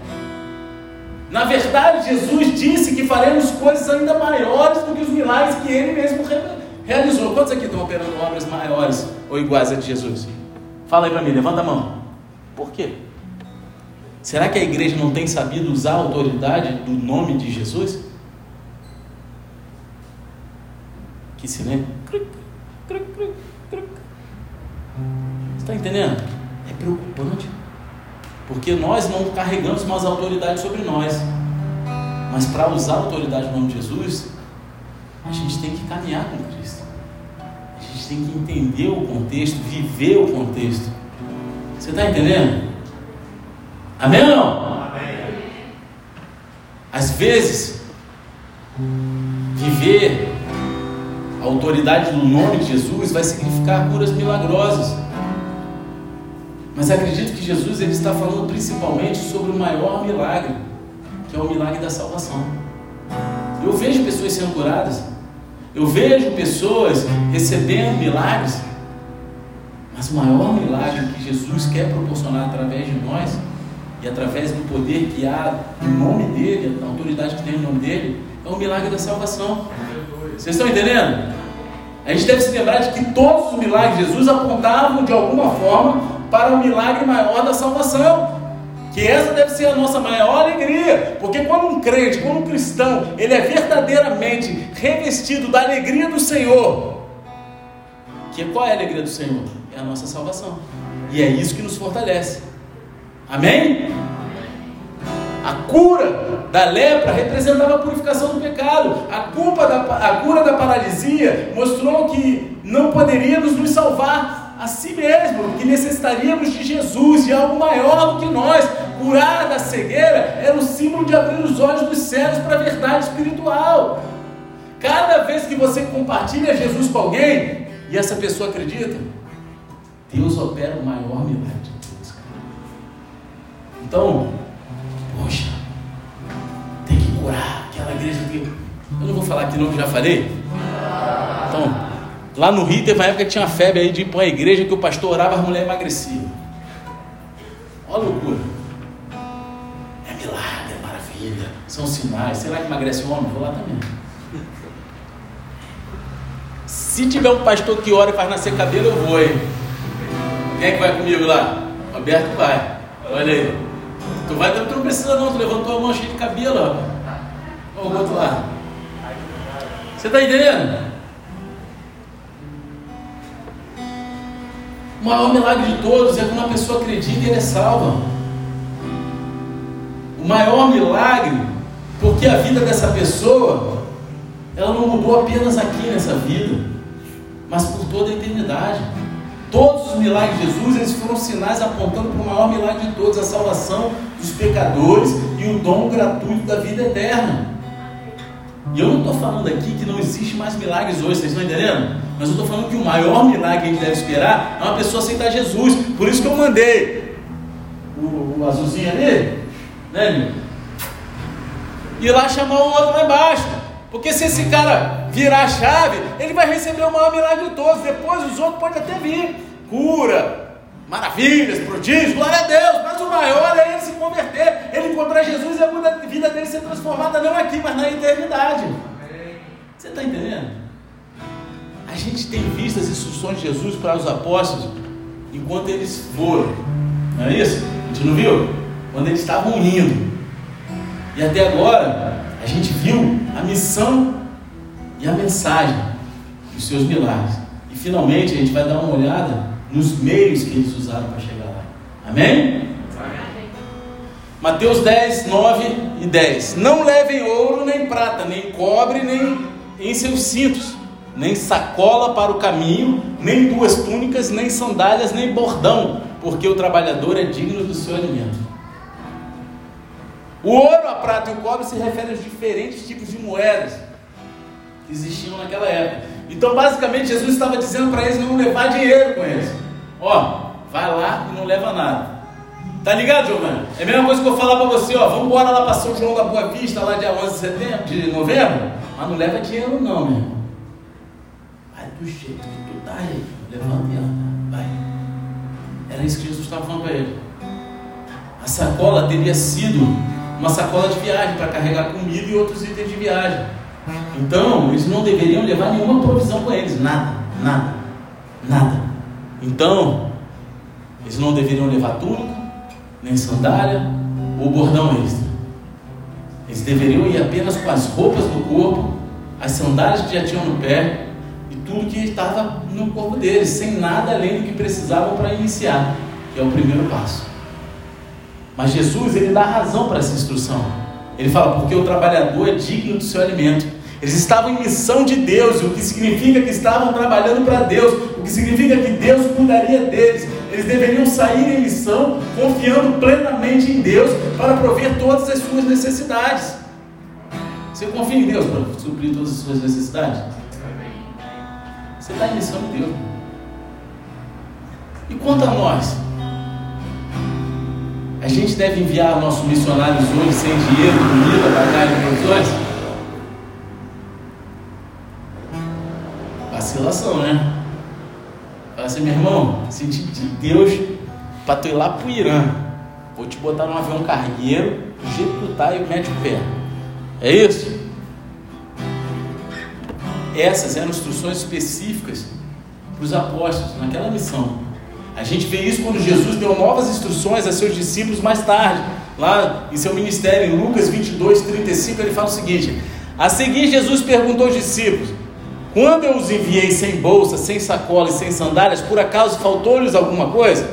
Na verdade, Jesus disse que faremos coisas ainda maiores do que os milagres que ele mesmo realizou. Quantos aqui estão operando obras maiores ou iguais a de Jesus? Fala aí para mim, levanta a mão. Por quê? Será que a igreja não tem sabido usar a autoridade do nome de Jesus? Que silêncio. Está entendendo? É preocupante. Porque nós não carregamos mais autoridade sobre nós. Mas para usar a autoridade no nome de Jesus, a gente tem que caminhar com Cristo. A gente tem que entender o contexto, viver o contexto. Você está entendendo? Amém ou não? Amém. Às vezes, viver a autoridade no nome de Jesus vai significar curas milagrosas. Mas acredito que Jesus ele está falando principalmente sobre o maior milagre, que é o milagre da salvação. Eu vejo pessoas sendo curadas, eu vejo pessoas recebendo milagres, mas o maior milagre que Jesus quer proporcionar através de nós e através do poder que há no nome dele, a autoridade que tem no nome dele, é o milagre da salvação. Vocês estão entendendo? A gente deve se lembrar de que todos os milagres de Jesus apontavam de alguma forma para o milagre maior da salvação. Que essa deve ser a nossa maior alegria, porque quando um crente, quando um cristão, ele é verdadeiramente revestido da alegria do Senhor, que qual é a alegria do Senhor? É a nossa salvação. E é isso que nos fortalece. Amém? A cura da lepra representava a purificação do pecado. A, culpa da, a cura da paralisia mostrou que não poderíamos nos salvar a si mesmo, que necessitaríamos de Jesus, de algo maior do que nós. Curar da cegueira era o símbolo de abrir os olhos dos céus para a verdade espiritual. Cada vez que você compartilha Jesus com alguém e essa pessoa acredita, Deus opera o maior milagre de todos. Então, poxa, tem que curar aquela igreja que. Eu não vou falar aqui não que já falei. Então, Lá no Rio teve uma época que tinha febre aí de ir para a igreja que o pastor orava as mulheres emagreciam. Olha a loucura. É milagre, é maravilha. São sinais. Será que emagrece o homem? Vou lá também. Se tiver um pastor que ora e faz nascer cabelo, eu vou, hein? Quem é que vai comigo lá? O Alberto vai. Olha aí. Tu vai, tu não precisa não, tu levantou a mão cheia de cabelo, ó. Olha o outro lá. Você está entendendo? O maior milagre de todos é quando uma pessoa acredita e ele é salva. O maior milagre, porque a vida dessa pessoa, ela não mudou apenas aqui nessa vida, mas por toda a eternidade. Todos os milagres de Jesus, eles foram sinais apontando para o maior milagre de todos, a salvação dos pecadores e o dom gratuito da vida eterna. E eu não estou falando aqui que não existe mais milagres hoje, vocês estão entendendo? Mas eu estou falando que o maior milagre que a gente deve esperar é uma pessoa aceitar Jesus. Por isso que eu mandei o, o azulzinho ali, né, meu? Ir lá chamar o outro lá embaixo. Porque se esse cara virar a chave, ele vai receber o maior milagre de todos. Depois os outros podem até vir. Cura, maravilhas, prodígios, glória a Deus. Mas o maior é ele se converter, ele encontrar Jesus e a vida dele ser transformada não aqui, mas na eternidade. Você está entendendo? A gente tem visto as instruções de Jesus para os apóstolos enquanto eles foram. Não é isso? A gente não viu? Quando eles estavam indo. E até agora, a gente viu a missão e a mensagem dos seus milagres. E finalmente a gente vai dar uma olhada nos meios que eles usaram para chegar lá. Amém? Mateus 10, 9 e 10. Não levem ouro, nem prata, nem cobre, nem em seus cintos nem sacola para o caminho, nem duas túnicas, nem sandálias, nem bordão, porque o trabalhador é digno do seu alimento. O ouro, a prata e o cobre se referem aos diferentes tipos de moedas que existiam naquela época. Então, basicamente, Jesus estava dizendo para eles não levar dinheiro com eles. Ó, vai lá e não leva nada. Tá ligado, Giovanni? É a mesma coisa que eu falar para você, ó, vamos embora lá para São João da Boa Vista, lá dia 11 de setembro, de novembro, mas não leva dinheiro não, meu do jeito que tu tá aí. Levanta e anda. Vai. Era isso que Jesus estava falando para ele. a sacola teria sido uma sacola de viagem para carregar comida e outros itens de viagem. Então, eles não deveriam levar nenhuma provisão com eles, nada, nada, nada. Então, eles não deveriam levar túnica, nem sandália ou bordão extra. Eles deveriam ir apenas com as roupas do corpo, as sandálias que já tinham no pé tudo que estava no corpo deles, sem nada além do que precisavam para iniciar, que é o primeiro passo. Mas Jesus, ele dá razão para essa instrução. Ele fala, porque o trabalhador é digno do seu alimento. Eles estavam em missão de Deus, o que significa que estavam trabalhando para Deus, o que significa que Deus cuidaria deles. Eles deveriam sair em missão confiando plenamente em Deus para prover todas as suas necessidades. Você confia em Deus para suprir todas as suas necessidades? Você está em missão de Deus. E quanto a nós? A gente deve enviar nossos missionários hoje sem dinheiro, comida, bagagem, provisões? Vacilação, né? Fala assim, meu irmão, senti de Deus para tu ir lá pro Irã. Vou te botar num avião cargueiro, do jeito que tu tá e mete o pé. É isso? Essas eram instruções específicas para os apóstolos naquela missão. A gente vê isso quando Jesus deu novas instruções a seus discípulos mais tarde, lá em seu ministério, em Lucas 22, 35, ele fala o seguinte: A seguir, Jesus perguntou aos discípulos: Quando eu os enviei sem bolsa, sem sacola e sem sandálias, por acaso faltou-lhes alguma coisa?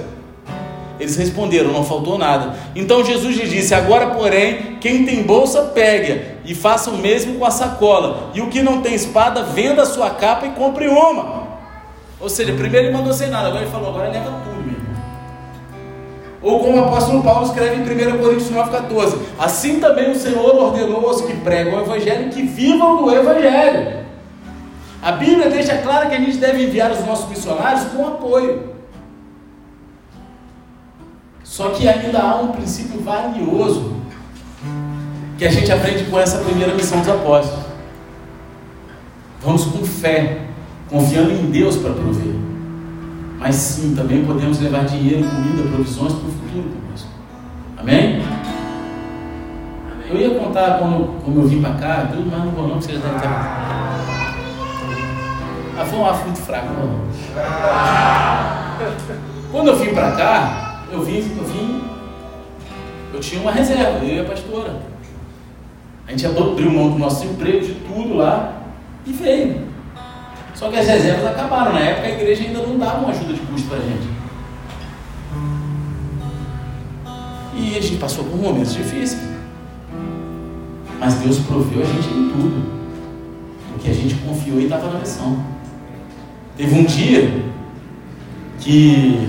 Eles responderam: Não faltou nada. Então Jesus lhes disse: Agora, porém, quem tem bolsa, pegue e faça o mesmo com a sacola. E o que não tem espada, venda a sua capa e compre uma. Ou seja, primeiro ele mandou sem nada, agora ele falou, agora leva tudo, meu irmão. Ou como o apóstolo Paulo escreve em 1 Coríntios 9,14: Assim também o Senhor ordenou aos que pregam o Evangelho que vivam do Evangelho. A Bíblia deixa claro que a gente deve enviar os nossos missionários com apoio. Só que ainda há um princípio valioso que a gente aprende com essa primeira missão dos apóstolos. Vamos com fé confiando em Deus para prover. Mas sim, também podemos levar dinheiro, comida, provisões para o futuro conosco. Amém? Amém? Eu ia contar como, como eu vim para cá, tudo, mas não vou não, porque vocês devem estar. Ah, foi um ar muito fraco, não. Quando eu vim para cá, eu vim, eu vim, eu tinha uma reserva, eu e a pastora. A gente abriu mão do nosso emprego, de tudo lá, e veio. Só que as reservas acabaram. Na época a igreja ainda não dava uma ajuda de custo para a gente. E a gente passou por momentos difíceis. Mas Deus proveu a gente em tudo. Porque a gente confiou e estava na missão. Teve um dia que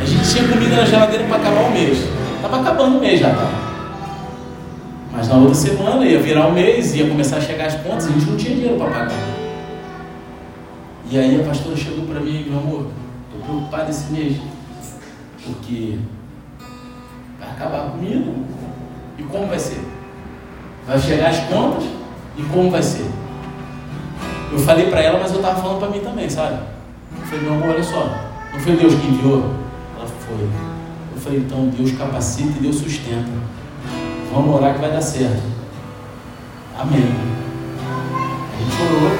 a gente tinha comida na geladeira para acabar o mês. Estava acabando o mês já, tá? Mas na outra semana ia virar o mês, ia começar a chegar as contas, a gente não tinha dinheiro para pagar. E aí a pastora chegou para mim, meu amor, estou preocupado esse mês, porque vai acabar a comida. E como vai ser? Vai chegar as contas e como vai ser? Eu falei para ela, mas eu estava falando para mim também, sabe? Eu falei, meu amor, olha só, não foi Deus que enviou? Ela foi. Eu falei, então Deus capacita e Deus sustenta. Vamos orar que vai dar certo. Amém. A gente orou,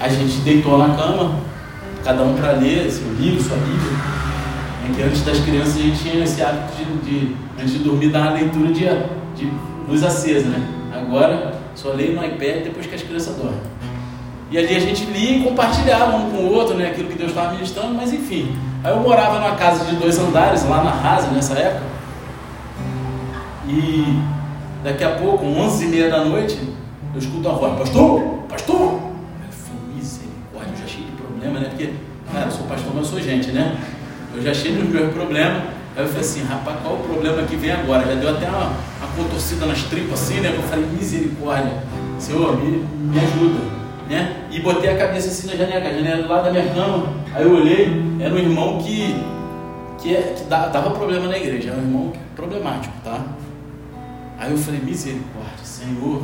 a gente deitou na cama, cada um para ler seu livro, sua Bíblia. É que antes das crianças a gente tinha esse hábito de, de antes de dormir, dar uma leitura de, de luz acesa, né? Agora só leio no iPad depois que as crianças dormem. E ali a gente lia e compartilhava um com o outro, né? Aquilo que Deus estava ministrando, mas enfim. Aí eu morava numa casa de dois andares, lá na Rasa, nessa época. E daqui a pouco, 11 e meia da noite, eu escuto a voz, pastor, pastor. Eu falei, misericórdia, eu já cheio de problema, né? Porque, cara, eu sou pastor, mas eu sou gente, né? Eu já cheio dos meus problemas. Aí eu falei assim, rapaz, qual o problema que vem agora? Já deu até uma, uma contorcida nas tripas assim, né? Eu falei, misericórdia, Senhor, me, me ajuda. Né? E botei a cabeça assim na janela, a janela do lado da minha cama. Aí eu olhei, era um irmão que, que, é, que dava problema na igreja, era um irmão problemático, tá? Aí eu falei, misericórdia, Senhor.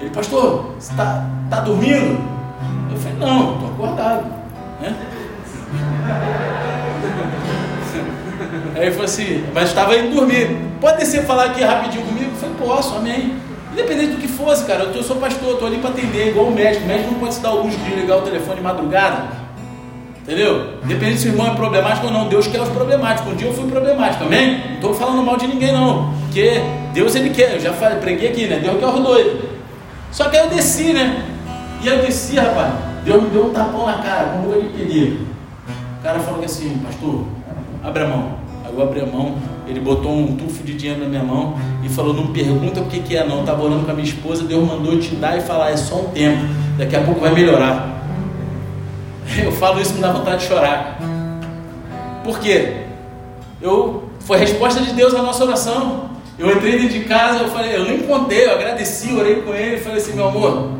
Ele, pastor, você está tá dormindo? Eu falei, não, estou acordado. Né? Aí ele falou assim, mas estava indo dormir. Pode descer falar aqui rapidinho comigo? Eu falei, posso, amém. Independente do que fosse, cara, eu sou pastor, estou ali para atender, igual o médico. O médico não pode se dar luxo de ligar o telefone de madrugada. Entendeu? Independente se o irmão é problemático ou não, Deus quer os problemáticos. Um dia eu fui problemático, amém? Não estou falando mal de ninguém, não. Porque Deus ele quer, eu já falei, preguei aqui, né? Deus quer os doidos. Só que aí eu desci, né? E eu desci, rapaz. Deus me deu um tapão na cara, como eu lhe pedi. O cara falou assim, pastor, abre a mão. Aí eu abri a mão, ele botou um tufo de dinheiro na minha mão e falou: Não pergunta o que, que é, não. Estava orando com a minha esposa, Deus mandou te dar e falar: É só um tempo, daqui a pouco vai melhorar. [LAUGHS] Eu falo isso me dá vontade de chorar. Por quê? Eu, foi a resposta de Deus à nossa oração. Eu entrei dentro de casa, eu falei, eu nem contei, eu agradeci, orei com ele, falei assim, meu amor,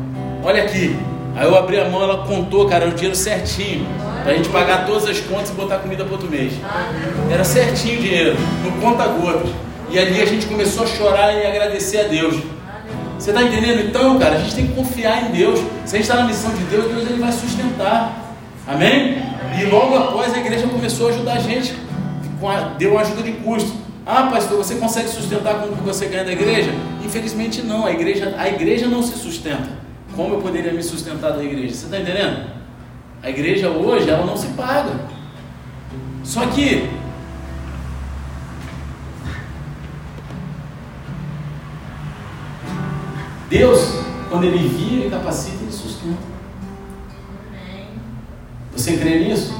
olha aqui. Aí eu abri a mão, ela contou, cara, o dinheiro certinho. Pra gente pagar todas as contas e botar comida para outro mês. Era certinho o dinheiro, no conta gotas. E ali a gente começou a chorar e agradecer a Deus. Você está entendendo? Então, cara, a gente tem que confiar em Deus. Se a gente está na missão de Deus, Deus ele vai sustentar. Amém? E logo após a igreja começou a ajudar a gente. Deu ajuda de custo. Ah, pastor, você consegue sustentar com o que você ganha da igreja? Infelizmente não, a igreja, a igreja não se sustenta. Como eu poderia me sustentar da igreja? Você está entendendo? A igreja hoje, ela não se paga. Só que Deus, quando Ele via, Ele capacita, Você crê nisso?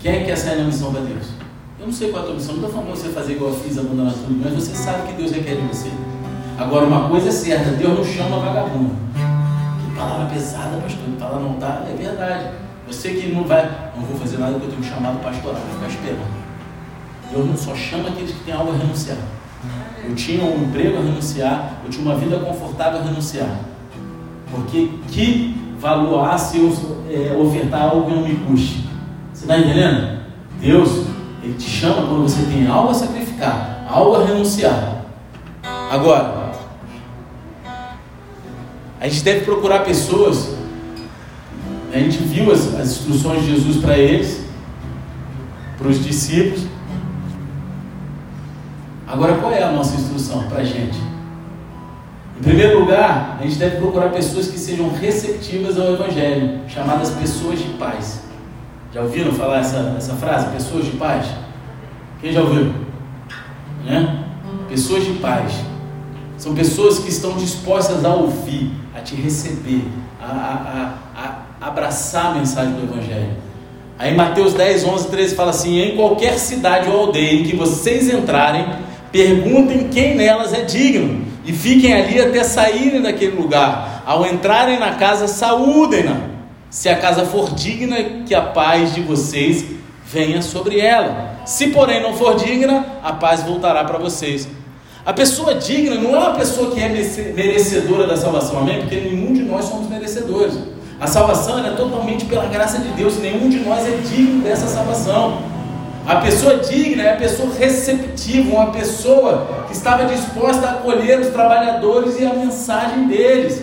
Quem é que quer sair na missão para Deus? Eu não sei qual é a tua missão, não estou falando para você fazer igual eu fiz, abandonar tudo, mas você sabe que Deus requer de você. Agora, uma coisa é certa: Deus não chama vagabundo. Que palavra pesada, pastor, que palavra não está, é verdade. Você que não vai, não vou fazer nada porque eu tenho um chamado pastoral, vou ficar esperando. Deus não só chama aqueles que têm algo a renunciar. Eu tinha um emprego a renunciar, eu tinha uma vida confortável a renunciar. Porque que valor há se eu é, ofertar algo que não me custe? Você está entendendo? Deus, Ele te chama quando você tem algo a sacrificar, algo a renunciar. Agora, a gente deve procurar pessoas. A gente viu as, as instruções de Jesus para eles, para os discípulos. Agora, qual é a nossa instrução para a gente? Em primeiro lugar, a gente deve procurar pessoas que sejam receptivas ao Evangelho, chamadas pessoas de paz. Já ouviram falar essa, essa frase? Pessoas de paz? Quem já ouviu? Né? Pessoas de paz. São pessoas que estão dispostas a ouvir, a te receber, a, a, a, a abraçar a mensagem do Evangelho. Aí Mateus 10, 11, 13 fala assim: Em qualquer cidade ou aldeia em que vocês entrarem, perguntem quem nelas é digno e fiquem ali até saírem daquele lugar. Ao entrarem na casa, saúdem-na. Se a casa for digna, que a paz de vocês venha sobre ela. Se, porém, não for digna, a paz voltará para vocês. A pessoa digna não é uma pessoa que é merecedora da salvação, amém? Porque nenhum de nós somos merecedores. A salvação é totalmente pela graça de Deus, nenhum de nós é digno dessa salvação. A pessoa digna é a pessoa receptiva, uma pessoa que estava disposta a acolher os trabalhadores e a mensagem deles.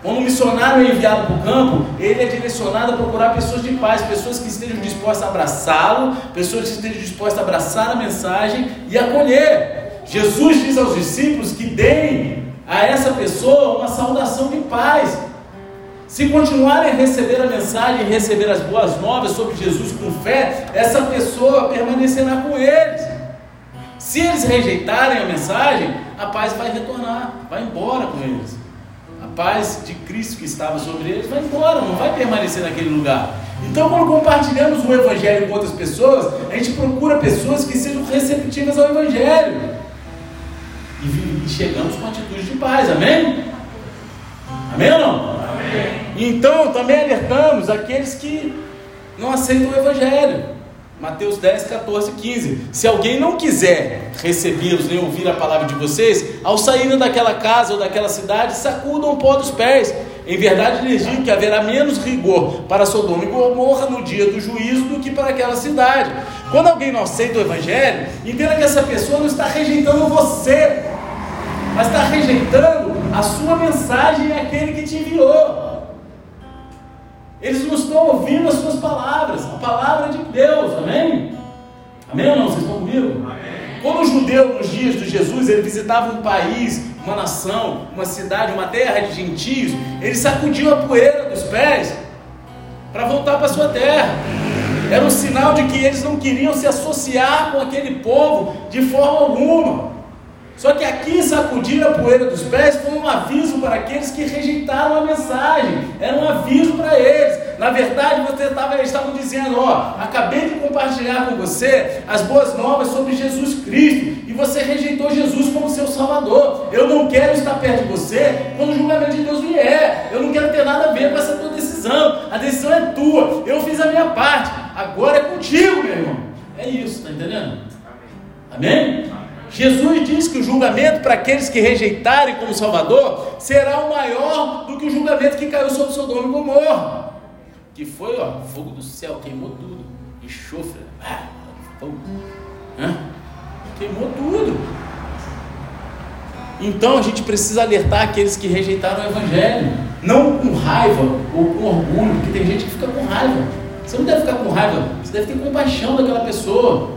Quando o missionário é enviado para o campo, ele é direcionado a procurar pessoas de paz, pessoas que estejam dispostas a abraçá-lo, pessoas que estejam dispostas a abraçar a mensagem e acolher. Jesus diz aos discípulos que deem a essa pessoa uma saudação de paz. Se continuarem a receber a mensagem, receber as boas novas sobre Jesus com fé, essa pessoa permanecerá com eles. Se eles rejeitarem a mensagem, a paz vai retornar, vai embora com eles. A paz de Cristo que estava sobre eles vai embora, não vai permanecer naquele lugar. Então, quando compartilhamos o Evangelho com outras pessoas, a gente procura pessoas que sejam receptivas ao Evangelho. E chegamos com atitude de paz, amém? Amém ou não? Então também alertamos aqueles que não aceitam o Evangelho. Mateus 10, 14, 15. Se alguém não quiser recebê-los nem ouvir a palavra de vocês, ao saírem daquela casa ou daquela cidade, sacudam o pó dos pés. Em verdade lhes digo que haverá menos rigor para Sodoma e Gomorra no dia do juízo do que para aquela cidade. Quando alguém não aceita o Evangelho, entenda que essa pessoa não está rejeitando você, mas está rejeitando a sua mensagem e aquele que te enviou. Eles não estão ouvindo as suas palavras, a palavra de Deus, amém? Amém ou não? Vocês estão comigo? Amém. Quando o judeu, nos dias de Jesus, ele visitava um país, uma nação, uma cidade, uma terra de gentios, ele sacudia a poeira dos pés para voltar para sua terra. Era um sinal de que eles não queriam se associar com aquele povo de forma alguma. Só que aqui sacudir a poeira dos pés foi um aviso para aqueles que rejeitaram a mensagem. Era um aviso para eles. Na verdade, você estava, eles estavam dizendo: Ó, acabei de compartilhar com você as boas novas sobre Jesus Cristo e você rejeitou Jesus como seu Salvador. Eu não quero estar perto de você quando o julgamento de Deus vier. Eu não quero ter nada a ver com essa tua decisão. A decisão é tua. Eu fiz a minha parte. Agora é contigo, meu irmão. É isso, tá entendendo? Amém? Amém? Jesus diz que o julgamento para aqueles que rejeitarem como Salvador será o maior do que o julgamento que caiu sobre Sodoma e Gomorra. Que foi, ó, fogo do céu, queimou tudo. Enxofre, ah, fogo. Queimou tudo. Então a gente precisa alertar aqueles que rejeitaram o Evangelho. Não com raiva ou com orgulho, porque tem gente que fica com raiva. Você não deve ficar com raiva, você deve ter compaixão daquela pessoa.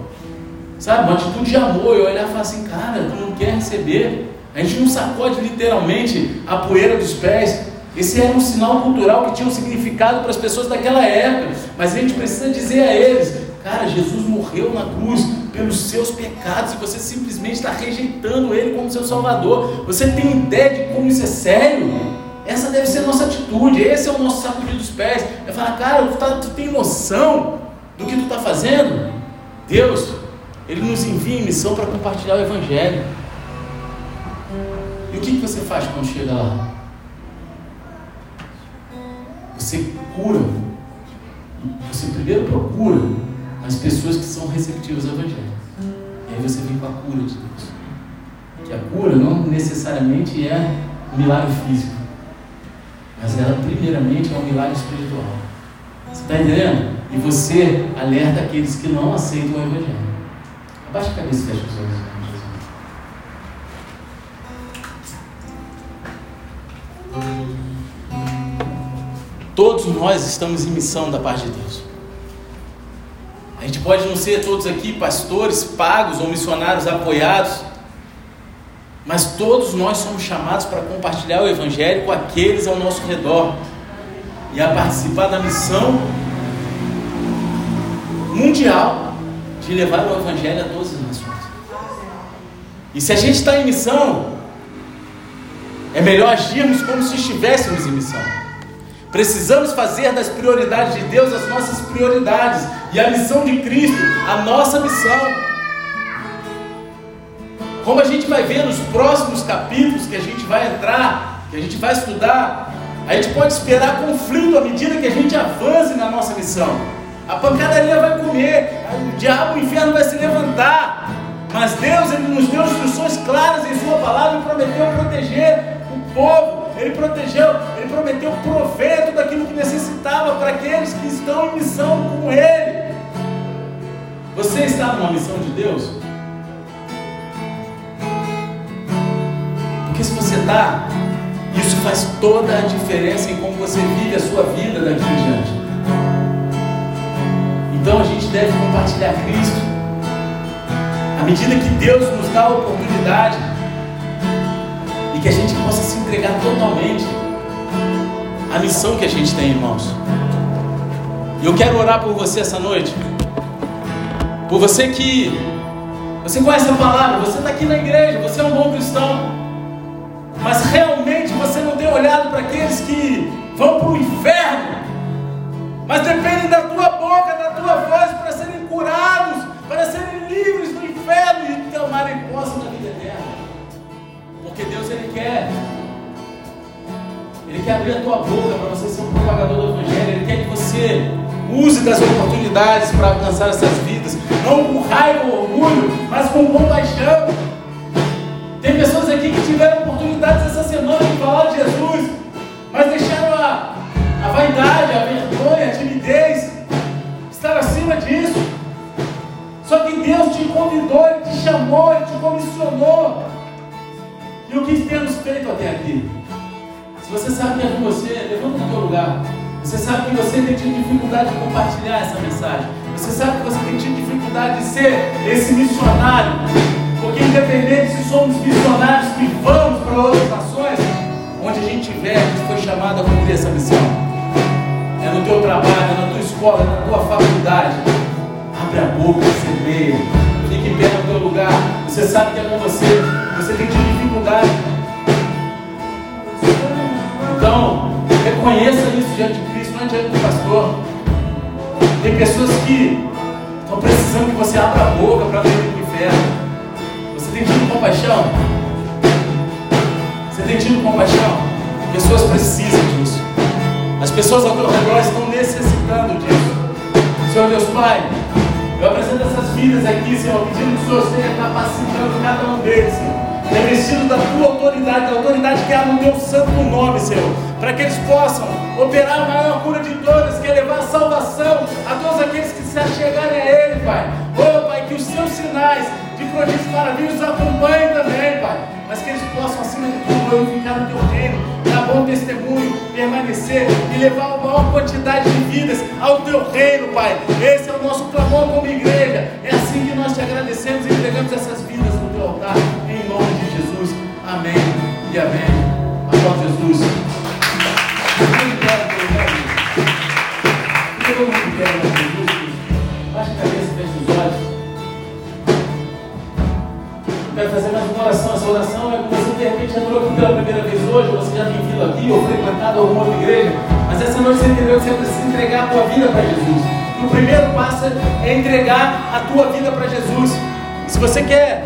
Sabe, uma atitude de amor, eu olhar e falar assim, cara, tu não quer receber. A gente não sacode literalmente a poeira dos pés. Esse era um sinal cultural que tinha um significado para as pessoas daquela época. Mas a gente precisa dizer a eles, cara, Jesus morreu na cruz pelos seus pecados e você simplesmente está rejeitando Ele como seu Salvador. Você tem ideia de como isso é sério? Essa deve ser a nossa atitude, esse é o nosso sacudir dos pés. É falar, cara, tu, tá, tu tem noção do que tu está fazendo? Deus, ele nos envia em missão para compartilhar o Evangelho. E o que, que você faz quando chega lá? Você cura. Você primeiro procura as pessoas que são receptivas ao Evangelho. E aí você vem com a cura de Deus. Que a cura não necessariamente é um milagre físico. Mas ela primeiramente é um milagre espiritual. Você está entendendo? E você alerta aqueles que não aceitam o Evangelho. Abaixa a cabeça e fecha os olhos. Todos nós estamos em missão da parte de Deus. A gente pode não ser todos aqui pastores pagos ou missionários apoiados, mas todos nós somos chamados para compartilhar o Evangelho com aqueles ao nosso redor e a participar da missão mundial de levar o Evangelho a todas as nações. E se a gente está em missão, é melhor agirmos como se estivéssemos em missão. Precisamos fazer das prioridades de Deus as nossas prioridades e a missão de Cristo a nossa missão. Como a gente vai ver nos próximos capítulos que a gente vai entrar, que a gente vai estudar, a gente pode esperar conflito à medida que a gente avance na nossa missão. A pancadaria vai comer, o diabo, o inferno vai se levantar. Mas Deus, Ele nos deu instruções claras em Sua palavra e prometeu proteger o povo. Ele protegeu, Ele prometeu prover daquilo que necessitava para aqueles que estão em missão com Ele. Você está numa missão de Deus? Porque se você está, isso faz toda a diferença em como você vive a sua vida daqui em diante. Então a gente deve compartilhar Cristo. À medida que Deus nos dá a oportunidade e que a gente possa se entregar totalmente à missão que a gente tem, irmãos. E eu quero orar por você essa noite. Por você que você conhece a palavra, você está aqui na igreja, você é um bom cristão. Mas realmente você não tem olhado para aqueles que vão para o inferno mas dependem da tua boca, da tua voz para serem curados, para serem livres do inferno e tomarem posse da vida eterna. Porque Deus Ele quer. Ele quer abrir a tua boca para você ser um propagador do Evangelho. Ele quer que você use das oportunidades para alcançar essas vidas. Não com raiva ou orgulho, mas com compaixão. Tem pessoas aqui que tiveram oportunidades essa semana de falar de Jesus, mas deixaram a, a vaidade, a vergonha, a timidez, estar acima disso. Só que Deus te convidou, Ele te chamou, Ele te comissionou. E o que temos feito até aqui? Se você sabe que é com você, levanta no teu lugar. Você sabe que você tem tido dificuldade de compartilhar essa mensagem. Você sabe que você tem tido dificuldade de ser esse missionário, porque independente se somos missionários que vamos para outras nações, onde a gente estiver, a gente foi chamado a cumprir essa missão. É no teu trabalho, é na tua escola, é na tua faculdade. Abre a boca, semeia. Fique bem no teu lugar. Você sabe que é com você. Você tem dificuldade. Então, reconheça isso diante de Cristo, não diante do pastor. Tem pessoas que estão precisando que você abra a boca para ver o inferno. Você tem tido compaixão? Você tem tido compaixão? Pessoas precisam disso. As pessoas ao teu redor estão necessitando disso. Senhor Deus Pai, eu apresento essas vidas aqui, Senhor, pedindo que o Senhor esteja capacitando cada um deles, Senhor. Revestido da tua autoridade, da autoridade que há no teu santo nome, Senhor, para que eles possam operar a maior cura de todas, que é levar salvação a todos aqueles que se achegarem a Ele, Pai. Oh, Pai, que os seus sinais de prodígios maravilhosos acompanhem também, Pai. Mas que eles possam, acima de tudo, glorificar no teu reino, bom testemunho, permanecer e levar a maior quantidade de vidas ao teu reino, Pai. Esse é o nosso clamor como igreja. É assim que nós te agradecemos e entregamos essas vidas no teu altar, em nome de Jesus. Amém e amém. Após Jesus. Quero fazer mais uma oração. Essa oração é que você de repente entrou aqui pela primeira vez hoje, você já tem vindo aqui, ou frequentado alguma outra igreja, mas essa noite você entendeu que você precisa entregar a tua vida para Jesus. O primeiro passo é entregar a tua vida para Jesus. Se você quer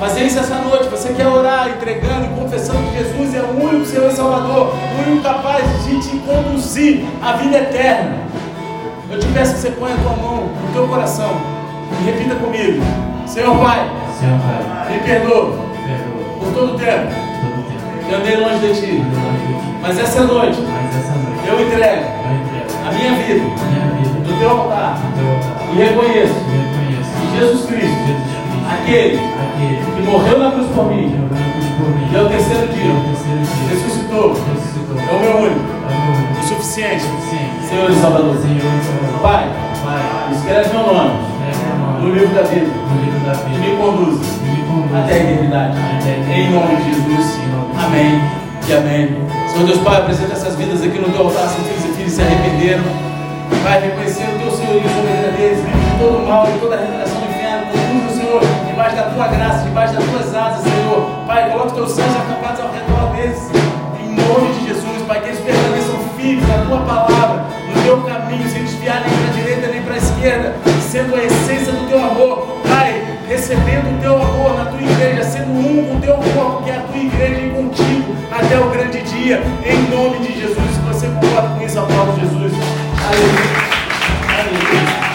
fazer isso essa noite, você quer orar, entregando e confessando que Jesus é o único Senhor e Salvador, o único capaz de te conduzir à vida eterna. Eu te peço que você ponha a tua mão no teu coração e repita comigo: Senhor Pai, Senhor Pai, me perdoa perdoa por todo o tempo. Todo o tempo. Eu andei longe de Ti, mas essa noite Mas essa noite. eu entrego a minha vida. No Teu altar. No teu altar. e reconheço que Jesus Cristo, Jesus Cristo, aquele aquele que morreu na cruz por mim. E ao terceiro dia. Ao terceiro dia. Ressuscitou, ressuscitou. é o meu único. É o meu único. E suficiente. Senhor e Salvador. Pai, Pai, escreve meu nome no livro da vida no livro da vida me conduz me conduz até a eternidade. até a eternidade. Em nome de Jesus. Nome Amém e amém. Senhor Deus Pai, apresenta essas vidas aqui no teu altar, seus filhos e filhas se arrependeram. Pai, reconhecendo o teu Senhor e a soberania deles, livre de todo o mal e toda a revelação do inferno. Conduz o Senhor debaixo da tua graça, debaixo das tuas asas, Senhor. Pai, coloca os teus santos acampados ao redor deles. Em nome de Jesus, Pai, que eles permaneçam firmes na tua palavra, no teu caminho, sem desviar nem para a direita nem para a esquerda, sendo a recebendo o teu amor na tua igreja, sendo um com o teu corpo, que é a tua igreja e contigo até o grande dia, em nome de Jesus. Se você concorda com isso, aplaude Jesus. Aleluia. Aleluia.